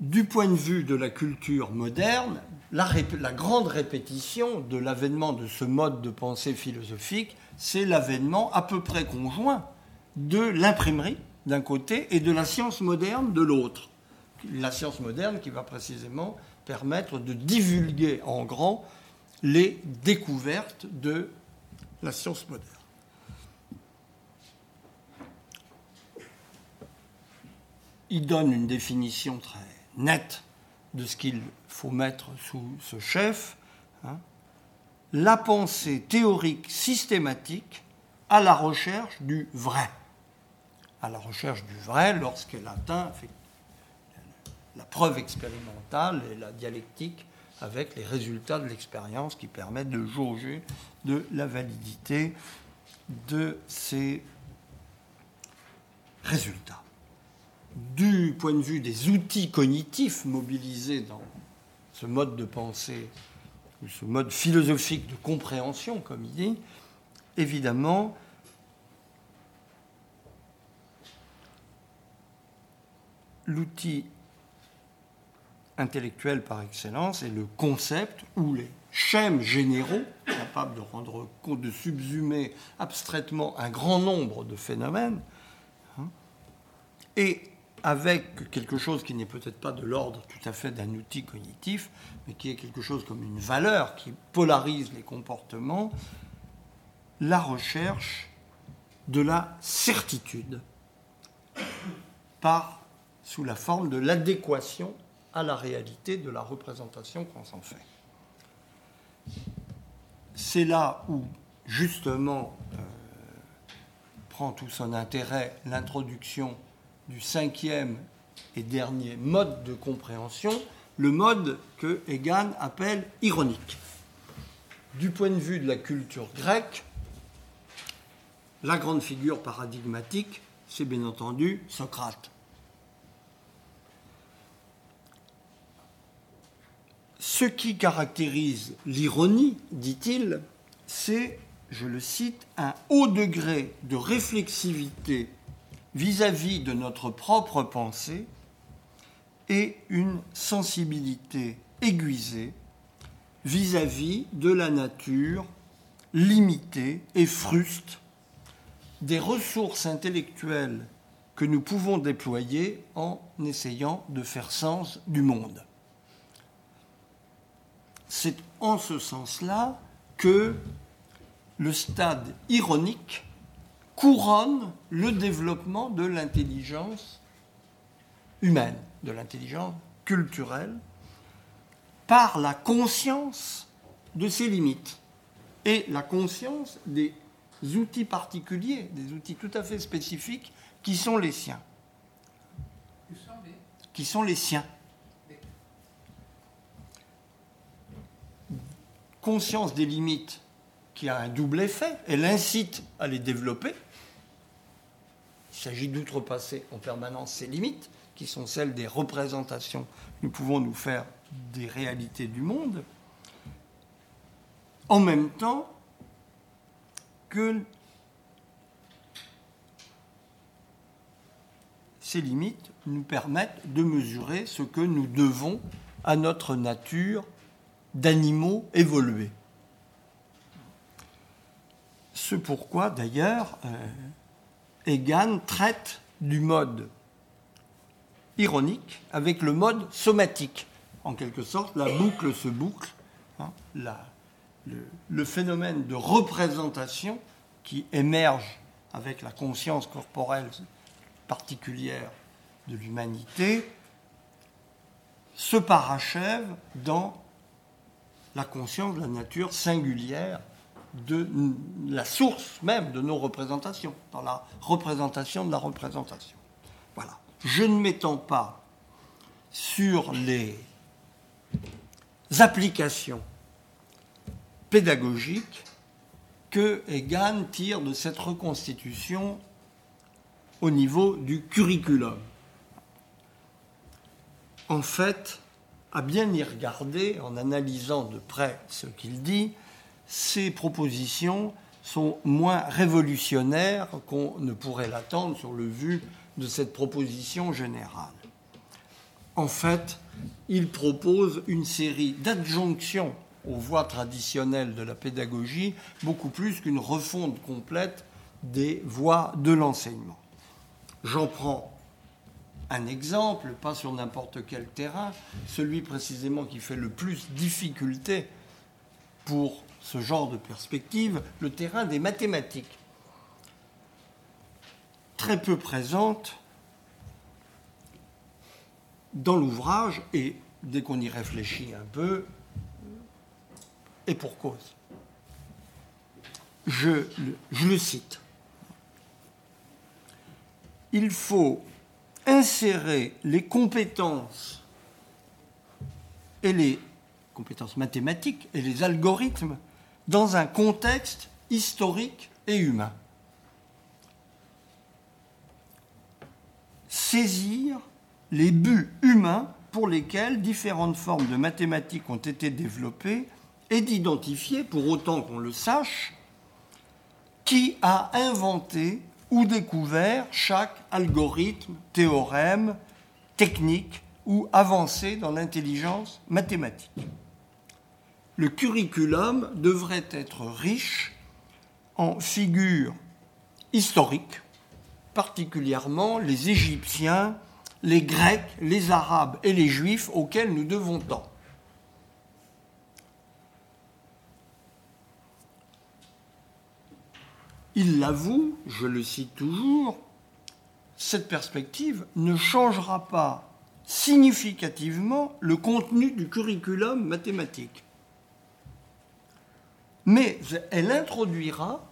Du point de vue de la culture moderne, la, grande répétition de l'avènement de ce mode de pensée philosophique, c'est l'avènement à peu près conjoint de l'imprimerie d'un côté et de la science moderne de l'autre. La science moderne qui va précisément permettre de divulguer en grand les découvertes de la science moderne. Il donne une définition très nette de ce qu'il faut mettre sous ce chef. Hein. la pensée théorique systématique à la recherche du vrai. À la recherche du vrai lorsqu'elle atteint la preuve expérimentale et la dialectique avec les résultats de l'expérience qui permettent de jauger de la validité de ces résultats. Du point de vue des outils cognitifs mobilisés dans ce mode de pensée, ou ce mode philosophique de compréhension, comme il dit, évidemment, l'outil intellectuel par excellence est le concept ou les schèmes généraux capables de rendre compte, de subsumer abstraitement un grand nombre de phénomènes, hein, et avec quelque chose qui n'est peut-être pas de l'ordre tout à fait d'un outil cognitif, mais qui est quelque chose comme une valeur qui polarise les comportements, la recherche de la certitude par sous la forme de l'adéquation à la réalité de la représentation qu'on s'en fait. C'est là où, justement, euh, prend tout son intérêt l'introduction du cinquième et dernier mode de compréhension, le mode que Egan appelle ironique. Du point de vue de la culture grecque, la grande figure paradigmatique, c'est bien entendu Socrate. Ce qui caractérise l'ironie, dit-il, c'est, je le cite, un haut degré de réflexivité vis-à-vis de notre propre pensée et une sensibilité aiguisée vis-à-vis de la nature limitée et fruste des ressources intellectuelles que nous pouvons déployer en essayant de faire sens du monde. C'est en ce sens-là que le stade ironique couronne le développement de l'intelligence humaine, de l'intelligence culturelle, par la conscience de ses limites et la conscience des outils particuliers, des outils tout à fait spécifiques qui sont les siens. Qui sont les siens. conscience des limites qui a un double effet, elle incite à les développer. Il s'agit d'outrepasser en permanence ces limites, qui sont celles des représentations que nous pouvons nous faire des réalités du monde, en même temps que ces limites nous permettent de mesurer ce que nous devons à notre nature d'animaux évolués. Ce pourquoi, d'ailleurs, euh, Egan traite du mode ironique avec le mode somatique. En quelque sorte, la boucle se boucle. Hein, le, phénomène de représentation qui émerge avec la conscience corporelle particulière de l'humanité se parachève dans la conscience de la nature singulière de la source même de nos représentations, dans la représentation de la représentation. Voilà. Je ne m'étends pas sur les applications pédagogiques que Egan tire de cette reconstitution au niveau du curriculum. En fait, à bien y regarder, en analysant de près ce qu'il dit, ces propositions sont moins révolutionnaires qu'on ne pourrait l'attendre sur le vu de cette proposition générale. En fait, il propose une série d'adjonctions aux voies traditionnelles de la pédagogie, beaucoup plus qu'une refonte complète des voies de l'enseignement. J'en prends un exemple, pas sur n'importe quel terrain, celui précisément qui fait le plus difficulté pour ce genre de perspective, le terrain des mathématiques. Très peu présente dans l'ouvrage et dès qu'on y réfléchit un peu, et pour cause. Je, je le cite. Il faut insérer les compétences et les compétences mathématiques et les algorithmes dans un contexte historique et humain. saisir les buts humains pour lesquels différentes formes de mathématiques ont été développées et d'identifier, pour autant qu'on le sache, qui a inventé ou découvert chaque algorithme, théorème, technique ou avancé dans l'intelligence mathématique. Le curriculum devrait être riche en figures historiques, particulièrement les Égyptiens, les Grecs, les Arabes et les Juifs auxquels nous devons tant. Il l'avoue, je le cite toujours, cette perspective ne changera pas significativement le contenu du curriculum mathématique. Mais elle introduira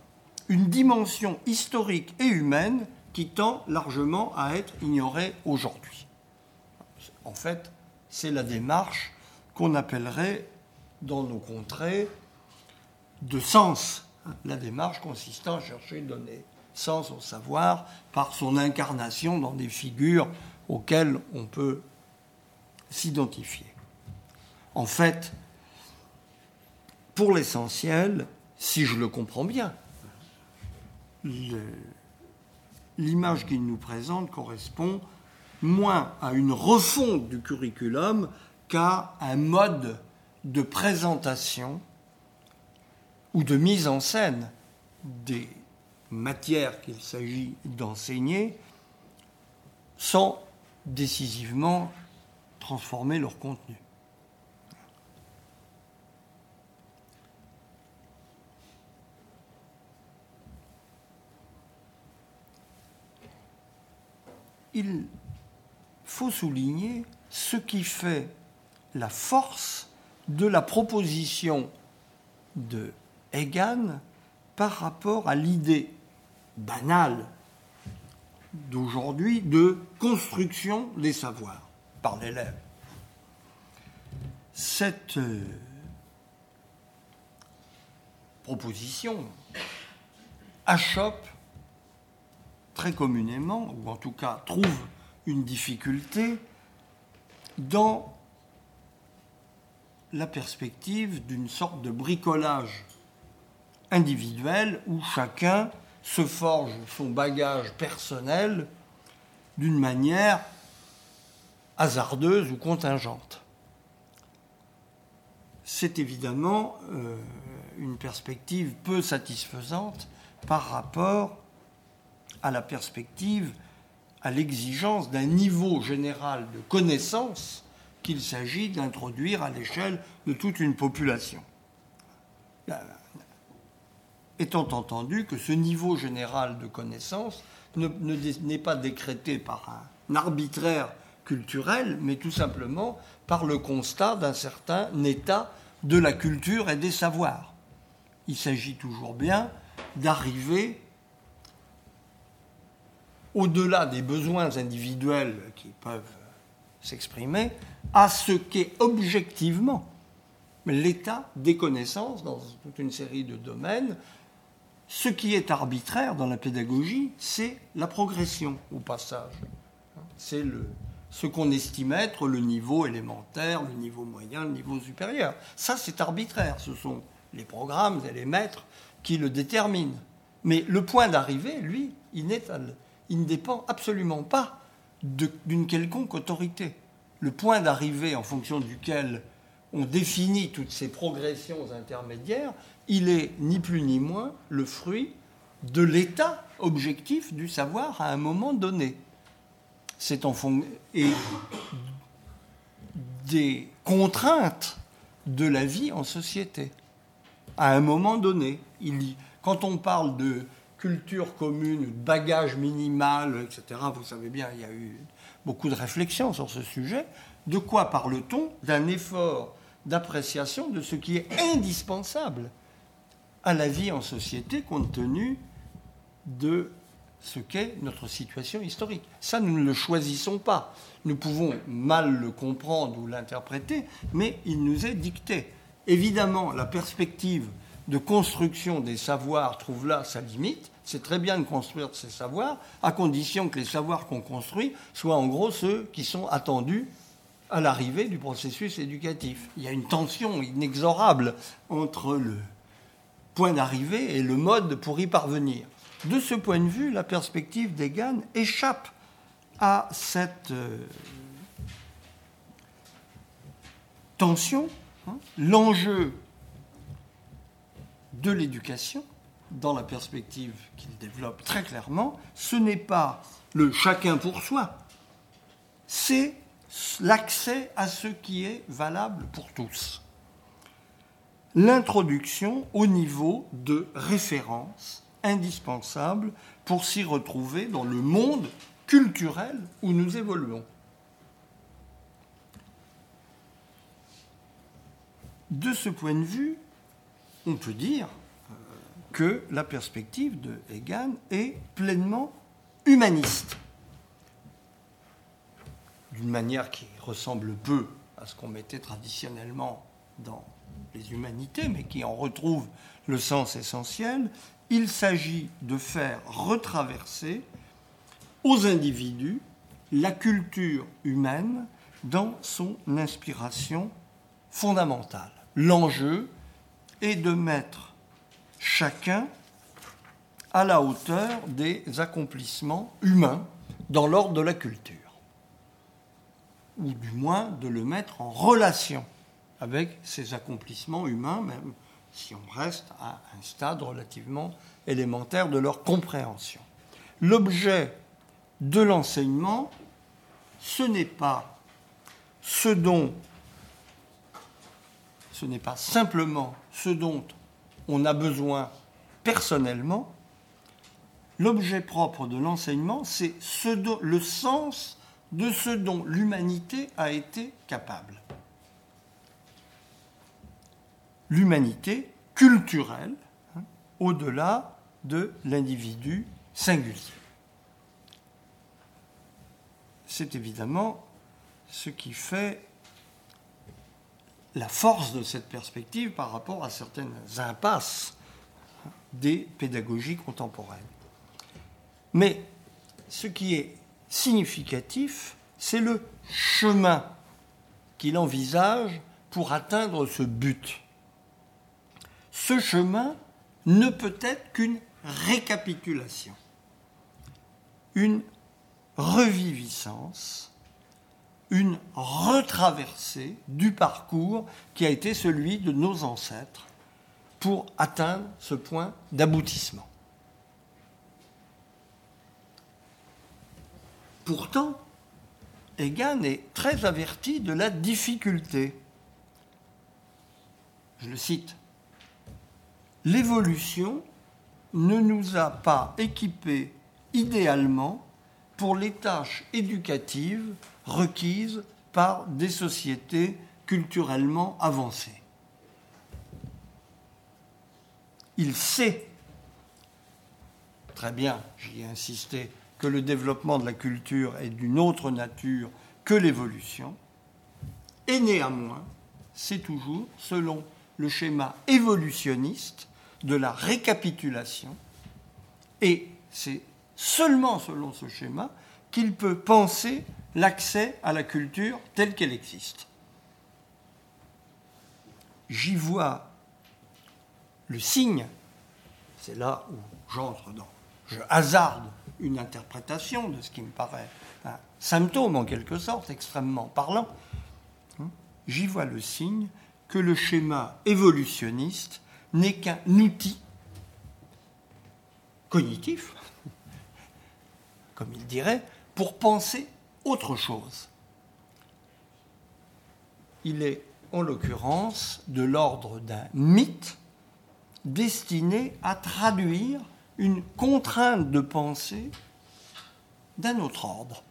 une dimension historique et humaine qui tend largement à être ignorée aujourd'hui. En fait, c'est la démarche qu'on appellerait dans nos contrées de sens la démarche consistant à chercher à donner sens au savoir par son incarnation dans des figures auxquelles on peut s'identifier. En fait, pour l'essentiel, si je le comprends bien, l'image qu'il nous présente correspond moins à une refonte du curriculum qu'à un mode de présentation ou de mise en scène des matières qu'il s'agit d'enseigner sans décisivement transformer leur contenu. Il faut souligner ce qui fait la force de la proposition de Egan par rapport à l'idée banale d'aujourd'hui de construction des savoirs par l'élève. Cette euh, proposition achoppe très communément, ou en tout cas trouve une difficulté dans la perspective d'une sorte de bricolage individuel où chacun se forge son bagage personnel d'une manière hasardeuse ou contingente. C'est évidemment euh, une perspective peu satisfaisante par rapport à la perspective, à l'exigence d'un niveau général de connaissance qu'il s'agit d'introduire à l'échelle de toute une population étant entendu que ce niveau général de connaissance n'est pas décrété par un arbitraire culturel, mais tout simplement par le constat d'un certain état de la culture et des savoirs. Il s'agit toujours bien d'arriver au-delà des besoins individuels qui peuvent s'exprimer, à ce qu'est objectivement l'état des connaissances dans toute une série de domaines ce qui est arbitraire dans la pédagogie, c'est la progression au passage. C'est ce qu'on estime être le niveau élémentaire, le niveau moyen, le niveau supérieur. Ça, c'est arbitraire. Ce sont les programmes et les maîtres qui le déterminent. Mais le point d'arrivée, lui, il, il ne dépend absolument pas d'une quelconque autorité. Le point d'arrivée en fonction duquel on définit toutes ces progressions intermédiaires, il est ni plus ni moins le fruit de l'état objectif du savoir à un moment donné. C'est en fond et des contraintes de la vie en société. À un moment donné, il, quand on parle de culture commune, bagage minimal, etc., vous savez bien, il y a eu beaucoup de réflexions sur ce sujet. De quoi parle-t-on D'un effort d'appréciation de ce qui est indispensable à la vie en société compte tenu de ce qu'est notre situation historique? Ça, nous ne le choisissons pas. Nous pouvons mal le comprendre ou l'interpréter, mais il nous est dicté. Évidemment, la perspective de construction des savoirs trouve là sa limite, C'est très bien de construire ces savoirs, à condition que les savoirs qu'on construit soient en gros ceux qui sont attendus à l'arrivée du processus éducatif. Il y a une tension inexorable entre le point d'arrivée et le mode pour y parvenir. De ce point de vue, la perspective d'Egan échappe à cette euh, tension. Hein. L'enjeu de l'éducation, dans la perspective qu'il développe très clairement, ce n'est pas le chacun pour soi, c'est l'accès à ce qui est valable pour tous. L'introduction au niveau de référence indispensable pour s'y retrouver dans le monde culturel où nous évoluons. De ce point de vue, on peut dire euh, que la perspective de Hegel est pleinement humaniste d'une manière qui ressemble peu à ce qu'on mettait traditionnellement dans les humanités, mais qui en retrouve le sens essentiel, il s'agit de faire retraverser aux individus la culture humaine dans son inspiration fondamentale. L'enjeu est de mettre chacun à la hauteur des accomplissements humains dans l'ordre de la culture ou du moins de le mettre en relation avec ses accomplissements humains, même si on reste à un stade relativement élémentaire de leur compréhension. L'objet de l'enseignement, ce n'est pas ce dont, ce n'est pas simplement ce dont on a besoin personnellement. L'objet propre de l'enseignement, c'est le sens de ce dont l'humanité a été capable. L'humanité culturelle, hein, au-delà de l'individu singulier. C'est évidemment ce qui fait la force de cette perspective par rapport à certaines impasses des pédagogies contemporaines. Mais ce qui est significatif, c'est le chemin qu'il envisage pour atteindre ce but. Ce chemin ne peut être qu'une récapitulation, une reviviscence, une retraversée du parcours qui a été celui de nos ancêtres pour atteindre ce point d'aboutissement. Pourtant, Egan est très averti de la difficulté. Je le cite. L'évolution ne nous a pas équipés idéalement pour les tâches éducatives requises par des sociétés culturellement avancées. Il sait, très bien, j'y ai insisté, que le développement de la culture est d'une autre nature que l'évolution, et néanmoins, c'est toujours selon le schéma évolutionniste de la récapitulation, et c'est seulement selon ce schéma qu'il peut penser l'accès à la culture telle qu'elle existe. J'y vois le signe, c'est là où j'entre dans, je hasarde une interprétation de ce qui me paraît un symptôme en quelque sorte extrêmement parlant, hein, j'y vois le signe que le schéma évolutionniste n'est qu'un outil cognitif, comme il dirait, pour penser autre chose. Il est en l'occurrence de l'ordre d'un mythe destiné à traduire une contrainte de pensée d'un autre ordre.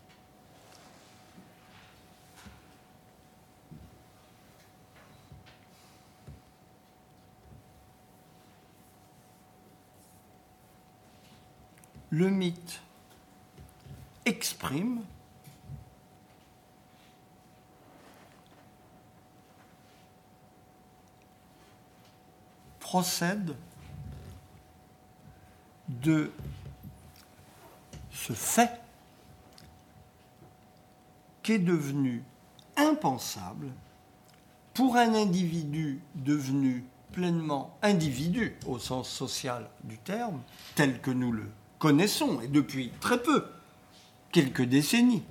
Le mythe exprime procède de ce fait qui est devenu impensable pour un individu devenu pleinement individu au sens social du terme, tel que nous le connaissons, et depuis très peu, quelques décennies.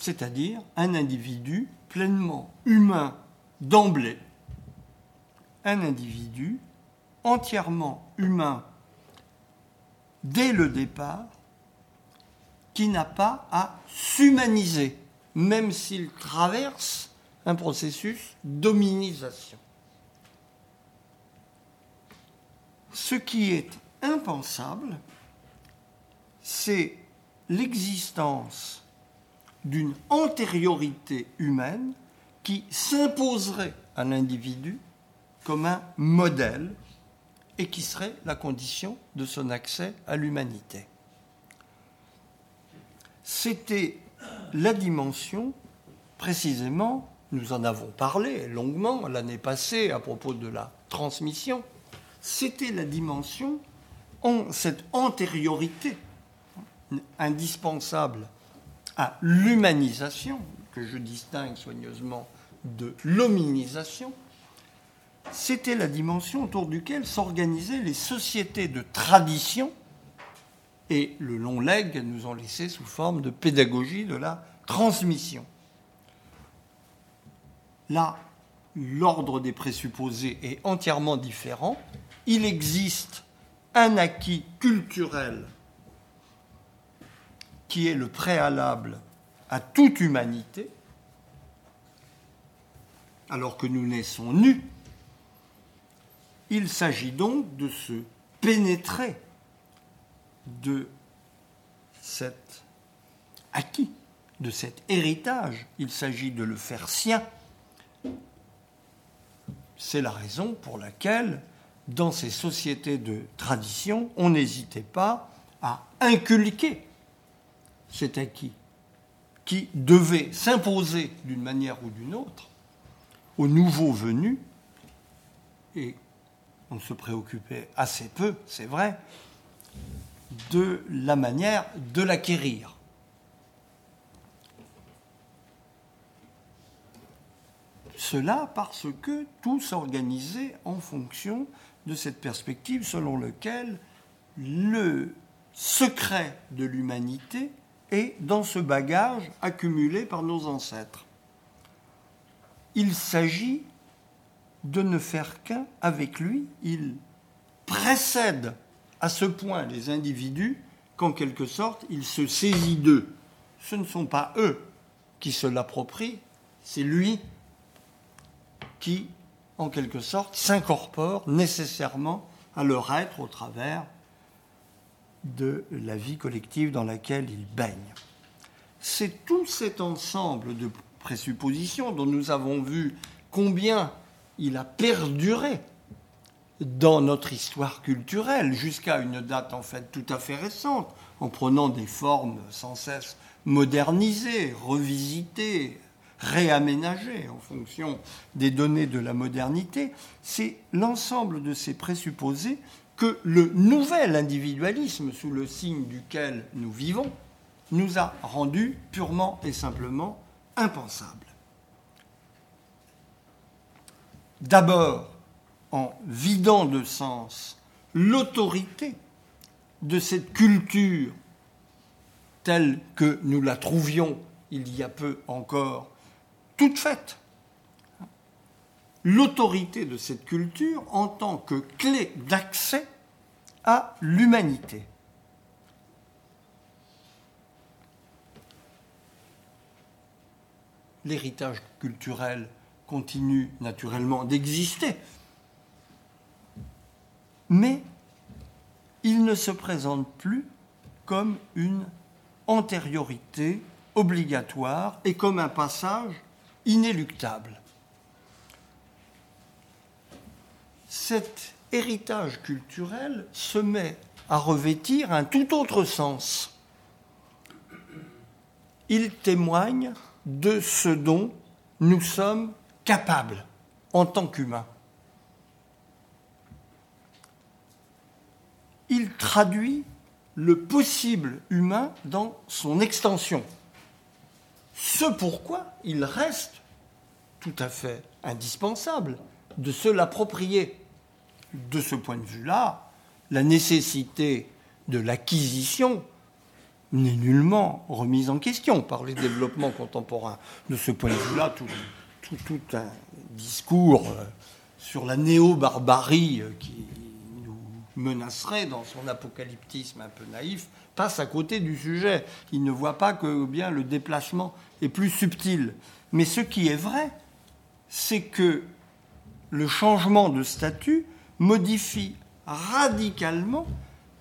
C'est-à-dire un individu pleinement humain d'emblée, un individu entièrement humain dès le départ, qui n'a pas à s'humaniser, même s'il traverse un processus d'hominisation. Ce qui est impensable, c'est l'existence d'une antériorité humaine qui s'imposerait à l'individu comme un modèle et qui serait la condition de son accès à l'humanité. C'était la dimension, précisément, nous en avons parlé longuement l'année passée à propos de la transmission, c'était la dimension, en cette antériorité indispensable à l'humanisation, que je distingue soigneusement de l'hominisation, c'était la dimension autour duquel s'organisaient les sociétés de tradition et le long legs nous ont laissé sous forme de pédagogie de la transmission. Là, l'ordre des présupposés est entièrement différent. Il existe un acquis culturel qui est le préalable à toute humanité, alors que nous naissons nus. Il s'agit donc de se pénétrer de cet acquis, de cet héritage. Il s'agit de le faire sien. C'est la raison pour laquelle, dans ces sociétés de tradition, on n'hésitait pas à inculquer cet acquis qui devait s'imposer d'une manière ou d'une autre aux nouveaux venus, et on se préoccupait assez peu, c'est vrai, de la manière de l'acquérir. Cela parce que tout s'organisait en fonction de cette perspective selon laquelle le secret de l'humanité est dans ce bagage accumulé par nos ancêtres. Il s'agit de ne faire qu'un avec lui, il précède à ce point les individus qu'en quelque sorte, il se saisit d'eux. Ce ne sont pas eux qui se l'approprient, c'est lui qui, en quelque sorte, s'incorpore nécessairement à leur être au travers de la vie collective dans laquelle il baigne. C'est tout cet ensemble de présuppositions dont nous avons vu combien il a perduré dans notre histoire culturelle jusqu'à une date en fait tout à fait récente, en prenant des formes sans cesse modernisées, revisitées, réaménagées en fonction des données de la modernité, c'est l'ensemble de ces présupposés que le nouvel individualisme sous le signe duquel nous vivons nous a rendu purement et simplement impensables. D'abord, en vidant de sens l'autorité de cette culture telle que nous la trouvions il y a peu encore, toute faite. L'autorité de cette culture en tant que clé d'accès à l'humanité. L'héritage culturel continue naturellement d'exister, mais il ne se présente plus comme une antériorité obligatoire et comme un passage inéluctable. Cet héritage culturel se met à revêtir un tout autre sens. Il témoigne de ce dont nous sommes capables en tant qu'humain. Il traduit le possible humain dans son extension. Ce pourquoi il reste tout à fait indispensable de se l'approprier. De ce point de vue-là, la nécessité de l'acquisition n'est nullement remise en question par les développements contemporains. De ce point de vue-là, tout, un discours euh, sur la néo-barbarie euh, qui nous menacerait dans son apocalyptisme un peu naïf passe à côté du sujet. Il ne voit pas que bien le déplacement est plus subtil. Mais ce qui est vrai, c'est que le changement de statut modifie radicalement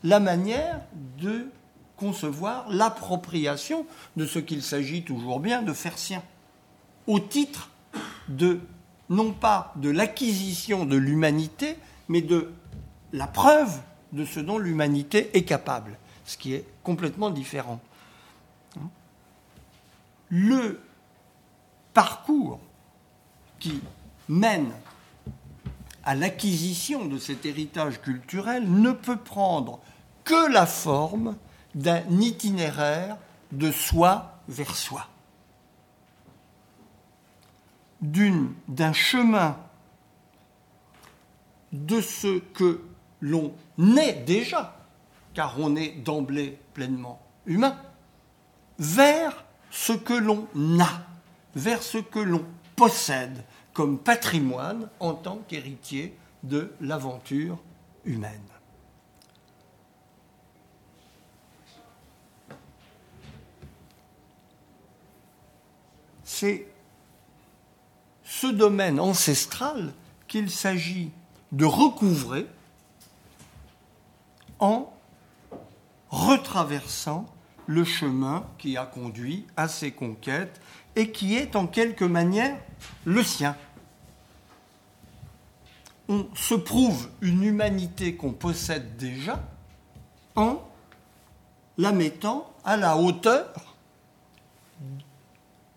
la manière de concevoir l'appropriation de ce qu'il s'agit toujours bien de faire sien, au titre de, non pas de l'acquisition de l'humanité, mais de la preuve de ce dont l'humanité est capable, ce qui est complètement différent. Le parcours qui mène à l'acquisition de cet héritage culturel ne peut prendre que la forme d'un itinéraire de soi vers soi, d'un chemin de ce que l'on est déjà, car on est d'emblée pleinement humain, vers ce que l'on a, vers ce que l'on possède comme patrimoine en tant qu'héritier de l'aventure humaine. C'est ce domaine ancestral qu'il s'agit de recouvrer en retraversant le chemin qui a conduit à ces conquêtes et qui est en quelque manière le sien. On se prouve une humanité qu'on possède déjà en la mettant à la hauteur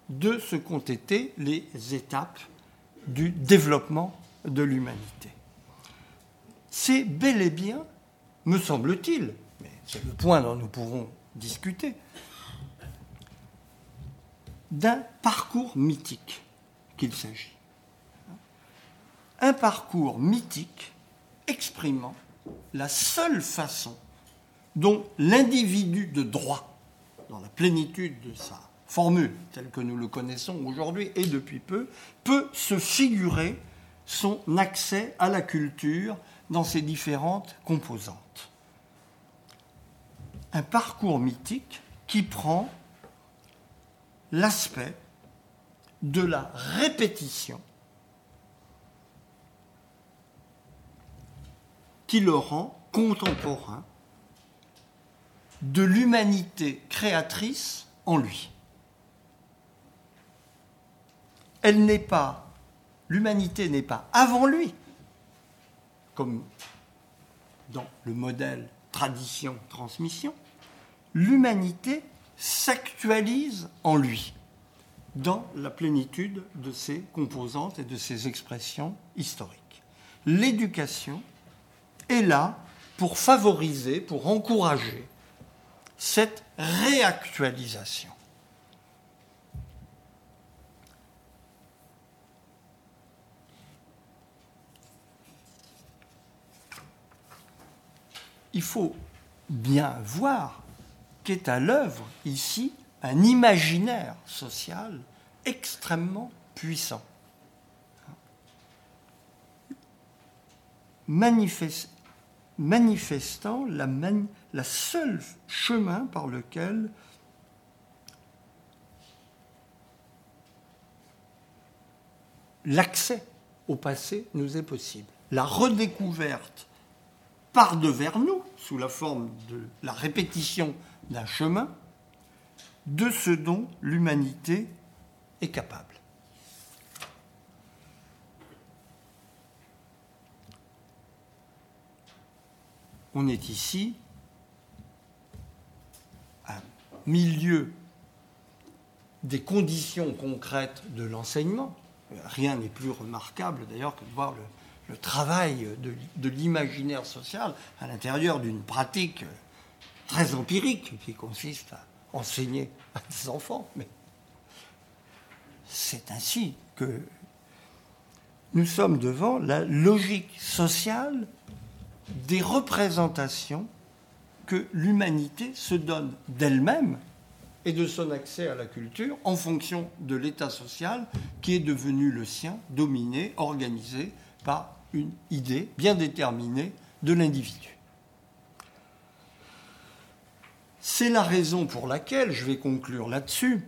de ce qu'ont été les étapes du développement de l'humanité. C'est bel et bien, me semble-t-il, mais c'est le point dont nous pourrons discuter, d'un parcours mythique qu'il s'agit. Un parcours mythique exprimant la seule façon dont l'individu de droit, dans la plénitude de sa formule telle que nous le connaissons aujourd'hui et depuis peu, peut se figurer son accès à la culture dans ses différentes composantes. Un parcours mythique qui prend l'aspect de la répétition qui le rend contemporain de l'humanité créatrice en lui. Elle n'est pas, l'humanité n'est pas avant lui, comme dans le modèle tradition-transmission, l'humanité s'actualise en lui dans la plénitude de ses composantes et de ses expressions historiques. L'éducation est là pour favoriser, pour encourager cette réactualisation. Il faut bien voir qu'est à l'œuvre ici un imaginaire social extrêmement puissant. Manifestant la, seule chemin par lequel l'accès au passé nous est possible. La redécouverte par devers nous, sous la forme de la répétition d'un chemin de ce dont l'humanité est capable. On est ici à milieu des conditions concrètes de l'enseignement, rien n'est plus remarquable d'ailleurs que de voir le, travail de, l'imaginaire social à l'intérieur d'une pratique très empirique qui consiste à enseigner à des enfants. Mais c'est ainsi que nous sommes devant la logique sociale des représentations que l'humanité se donne d'elle-même et de son accès à la culture en fonction de l'état social qui est devenu le sien, dominé, organisé par une idée bien déterminée de l'individu. C'est la raison pour laquelle, je vais conclure là-dessus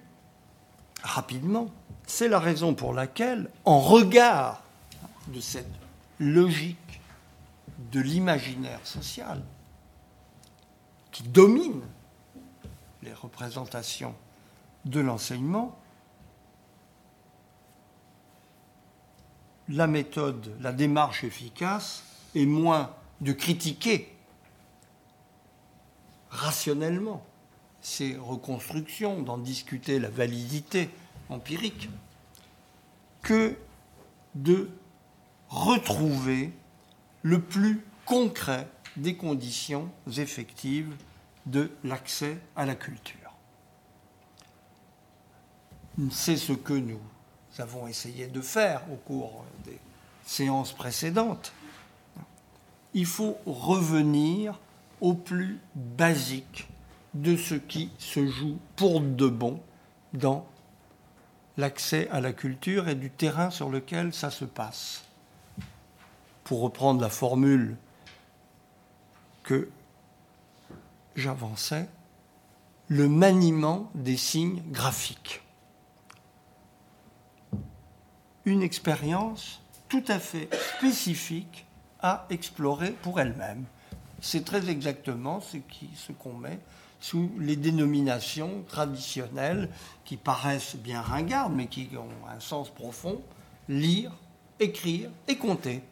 rapidement, c'est la raison pour laquelle, en regard de cette logique de l'imaginaire social qui domine les représentations de l'enseignement, la méthode, la démarche efficace est moins de critiquer rationnellement ces reconstructions, d'en discuter la validité empirique, que de retrouver le plus concret des conditions effectives de l'accès à la culture. C'est ce que nous avons essayé de faire au cours des séances précédentes. Il faut revenir au plus basique de ce qui se joue pour de bon dans l'accès à la culture et du terrain sur lequel ça se passe. Pour reprendre la formule que j'avançais, le maniement des signes graphiques. Une expérience tout à fait spécifique à explorer pour elle-même. C'est très exactement ce qu'on met sous les dénominations traditionnelles qui paraissent bien ringardes, mais qui ont un sens profond, lire, écrire et compter.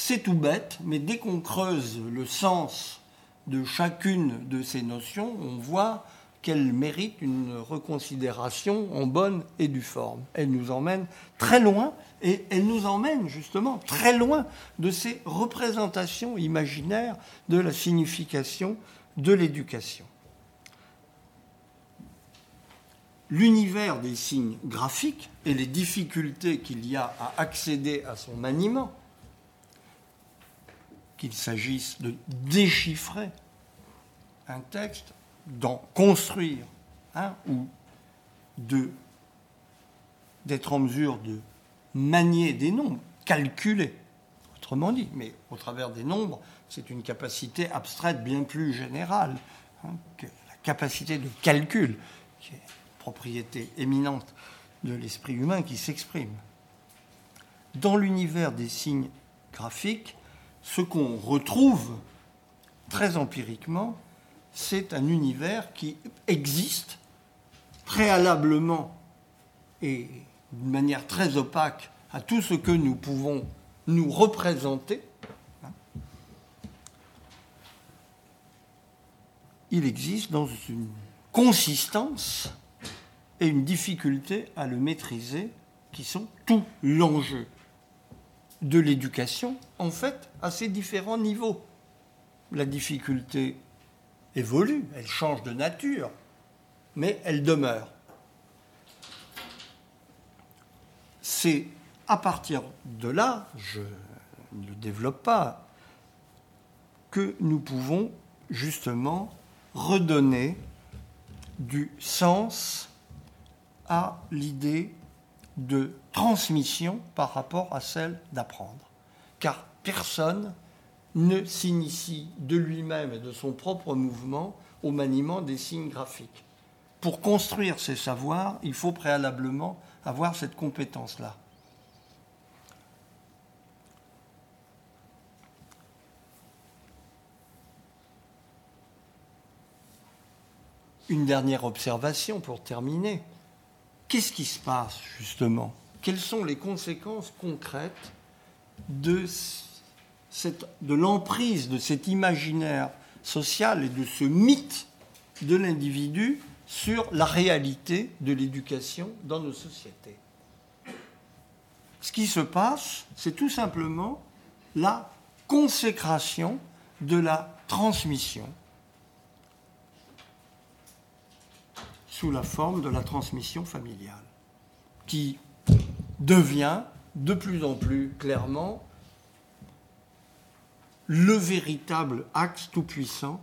C'est tout bête, mais dès qu'on creuse le sens de chacune de ces notions, on voit qu'elle mérite une reconsidération en bonne et due forme. Elle nous emmène très loin, et elle nous emmène justement très loin de ces représentations imaginaires de la signification de l'éducation. L'univers des signes graphiques et les difficultés qu'il y a à accéder à son maniement, qu'il s'agisse de déchiffrer un texte, d'en construire un ou d'être en mesure de manier des nombres, calculer, autrement dit, mais au travers des nombres, c'est une capacité abstraite bien plus générale hein, que la capacité de calcul, qui est une propriété éminente de l'esprit humain qui s'exprime. Dans l'univers des signes graphiques, ce qu'on retrouve très empiriquement, c'est un univers qui existe préalablement et d'une manière très opaque à tout ce que nous pouvons nous représenter. Il existe dans une consistance et une difficulté à le maîtriser qui sont tout l'enjeu de l'éducation, en fait, à ces différents niveaux. La difficulté évolue, elle change de nature, mais elle demeure. C'est à partir de là, je ne le développe pas, que nous pouvons justement redonner du sens à l'idée de transmission par rapport à celle d'apprendre. Car personne ne s'initie de lui-même et de son propre mouvement au maniement des signes graphiques. Pour construire ces savoirs, il faut préalablement avoir cette compétence-là. Une dernière observation pour terminer. Qu'est-ce qui se passe justement? Quelles sont les conséquences concrètes de, de l'emprise de cet imaginaire social et de ce mythe de l'individu sur la réalité de l'éducation dans nos sociétés? Ce qui se passe, c'est tout simplement la consécration de la transmission sous la forme de la transmission familiale, qui devient de plus en plus clairement le véritable axe tout-puissant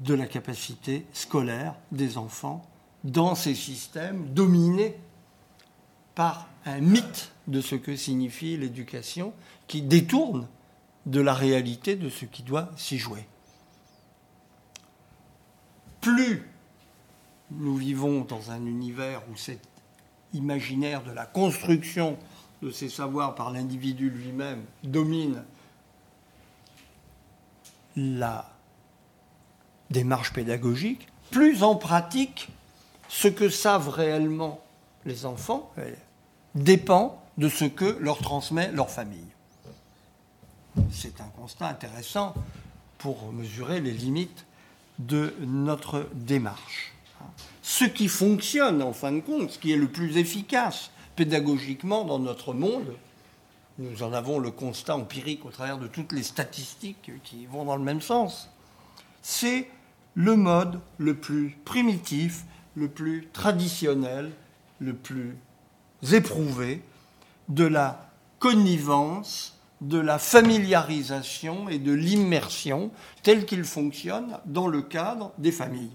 de la capacité scolaire des enfants dans ces systèmes dominés par un mythe de ce que signifie l'éducation qui détourne de la réalité de ce qui doit s'y jouer. Plus nous vivons dans un univers où cet imaginaire de la construction de ces savoirs par l'individu lui-même domine la démarche pédagogique, plus en pratique, ce que savent réellement les enfants dépend de ce que leur transmet leur famille. C'est un constat intéressant pour mesurer les limites de notre démarche. Ce qui fonctionne en fin de compte, ce qui est le plus efficace pédagogiquement dans notre monde, nous en avons le constat empirique au travers de toutes les statistiques qui vont dans le même sens, c'est le mode le plus primitif, le plus traditionnel, le plus éprouvé de la connivence, de la familiarisation et de l'immersion tel qu'il fonctionne dans le cadre des familles.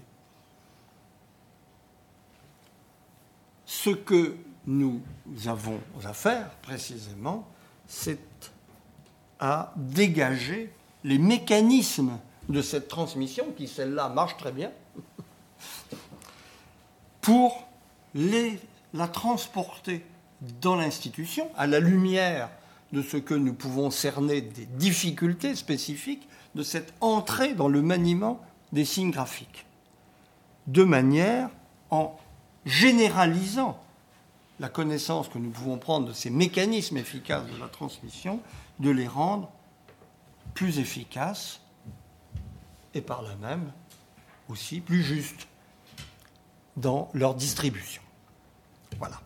Ce que nous avons à faire précisément, c'est à dégager les mécanismes de cette transmission, qui celle-là marche très bien, pour la transporter dans l'institution, à la lumière de ce que nous pouvons cerner des difficultés spécifiques de cette entrée dans le maniement des signes graphiques, de manière en généralisant la connaissance que nous pouvons prendre de ces mécanismes efficaces de la transmission, de les rendre plus efficaces et par là même aussi plus justes dans leur distribution. Voilà.